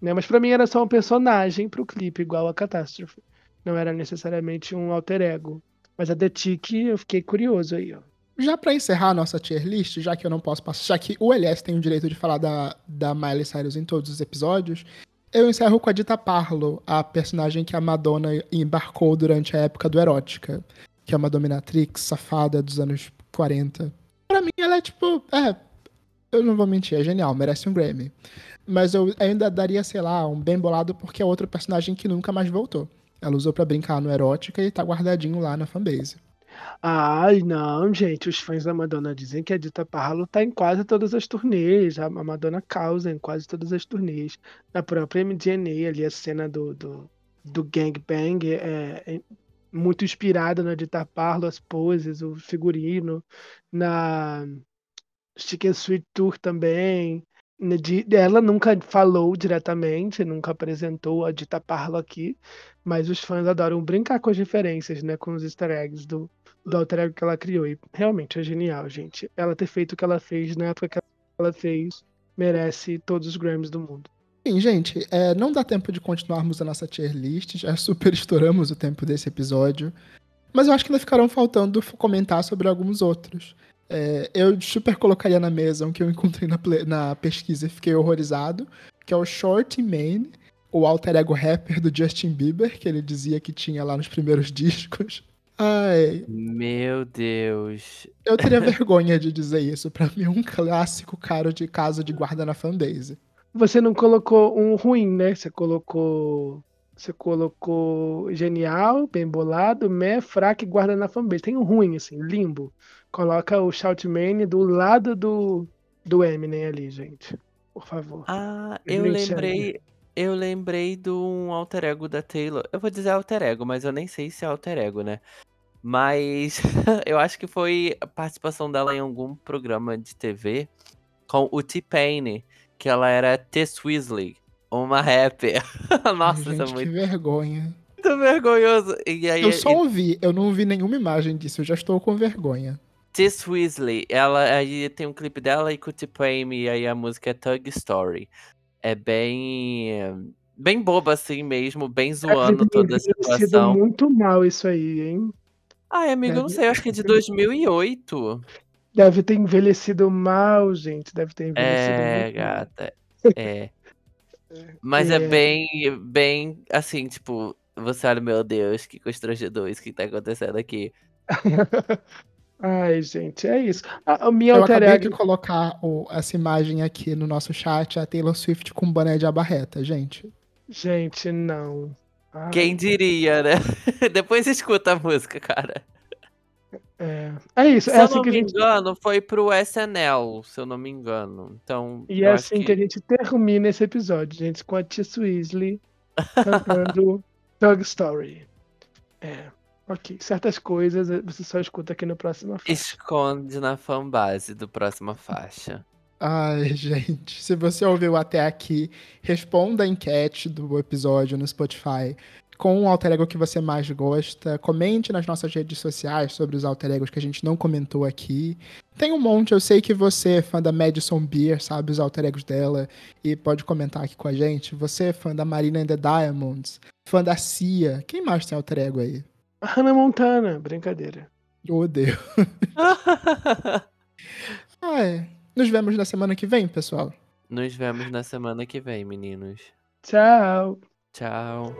Né? Mas pra mim era só um personagem pro clipe, igual a Catástrofe. Não era necessariamente um alter ego. Mas a The Tick, eu fiquei curioso aí, ó. Já pra encerrar a nossa tier list, já que eu não posso passar, já que o LS tem o direito de falar da, da Miley Cyrus em todos os episódios, eu encerro com a Dita Parlo, a personagem que a Madonna embarcou durante a época do Erótica, que é uma dominatrix safada dos anos 40. Pra mim, ela é tipo, é, eu não vou mentir, é genial, merece um Grammy. Mas eu ainda daria, sei lá, um bem bolado porque é outro personagem que nunca mais voltou. Ela usou pra brincar no Erótica e tá guardadinho lá na fanbase. Ai, não, gente, os fãs da Madonna dizem que a Dita Parlo tá em quase todas as turnês. A a Madonna causa em quase todas as turnês. Na própria MDNA, ali, a cena do, do, do gangbang é, é muito inspirada na Dita Parlo, as poses, o figurino. Na Chicken Sweet Tour também. Né, Ela nunca falou diretamente, nunca apresentou a Dita Parlo aqui, mas os fãs adoram brincar com as referências, né? Com os easter eggs do, do alter ego que ela criou. E realmente é genial, gente. Ela ter feito o que ela fez na época que ela fez merece todos os Grammys do mundo. Sim, gente, é, não dá tempo de continuarmos a nossa tier list, já super estouramos o tempo desse episódio. Mas eu acho que ainda ficarão faltando comentar sobre alguns outros. É, eu super colocaria na mesa um que eu encontrei na, na pesquisa e fiquei horrorizado, que é o Short Man, o alter ego rapper do Justin Bieber, que ele dizia que tinha lá nos primeiros discos. Ai, Meu Deus. eu teria vergonha de dizer isso. Pra mim é um clássico cara de casa de guarda na fanbase. Você não colocou um ruim, né? Você colocou. Você colocou genial, bem bolado, meh, fraco e guarda na fanbase. Tem um ruim, assim, limbo. Coloca o Shoutman do lado do, do Eminem ali, gente. Por favor. Ah, Eu lembrei. Eu lembrei de um alter ego da Taylor. Eu vou dizer alter ego, mas eu nem sei se é alter ego, né? Mas eu acho que foi a participação dela em algum programa de TV com o T-Pain, que ela era Tess Weasley, uma rapper. Nossa, Ai, isso é gente, muito, que vergonha. muito vergonhoso. E aí, Eu só e- ouvi, eu não vi nenhuma imagem disso, eu já estou com vergonha. Tess Weasley, ela aí tem um clipe dela e o T-Pain, e aí a música é Tug Story. É bem. Bem boba assim mesmo, bem zoando Deve ter toda a situação. muito mal isso aí, hein? Ai, amigo, eu não Deve- sei, acho que é de 2008. Deve ter envelhecido mal, gente. Deve ter envelhecido É, muito mal. gata. É. Mas é É. bem, bem assim, tipo, você olha, meu Deus, que constrangedor isso que tá acontecendo aqui. Ai, gente, é isso. A, a minha Eu alter acabei de colocar o- essa imagem aqui no nosso chat, a Taylor Swift com boné de abarreta, gente. Gente, não. Ai, Quem diria, né? Depois escuta a música, cara. É, é isso, Se é eu assim não que me gente. foi foi pro SNL, se eu não me engano. Então, E é assim que... a gente termina esse episódio, gente, com a Tia Weasley cantando Dog Story. É, ok. Certas coisas eh, você só escuta aqui no próximo faixa. esconde na fanbase do próxima faixa. Ai, gente, se você ouviu até aqui, responda a enquete do episódio no Spotify com o alter ego que você mais gosta. Comente nas nossas redes sociais sobre os alter egos que a gente não comentou aqui. Tem um monte, eu sei que você é fã da Madison Beer, sabe os alter egos dela, e pode comentar aqui com a gente. Você é fã da Marina and the Diamonds, fã da Cia. Quem mais tem alter ego aí? Hannah Montana, brincadeira. Eu odeio. Ah, é. Nos vemos na semana que vem, pessoal. Nos vemos na semana que vem, meninos. Tchau. Tchau.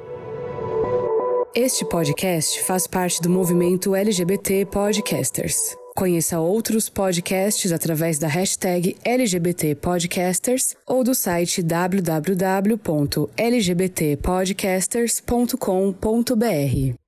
Este podcast faz parte do movimento LGBT Podcasters. Conheça outros podcasts através da hashtag LGBT Podcasters ou do site www.lgbtpodcasters.com.br.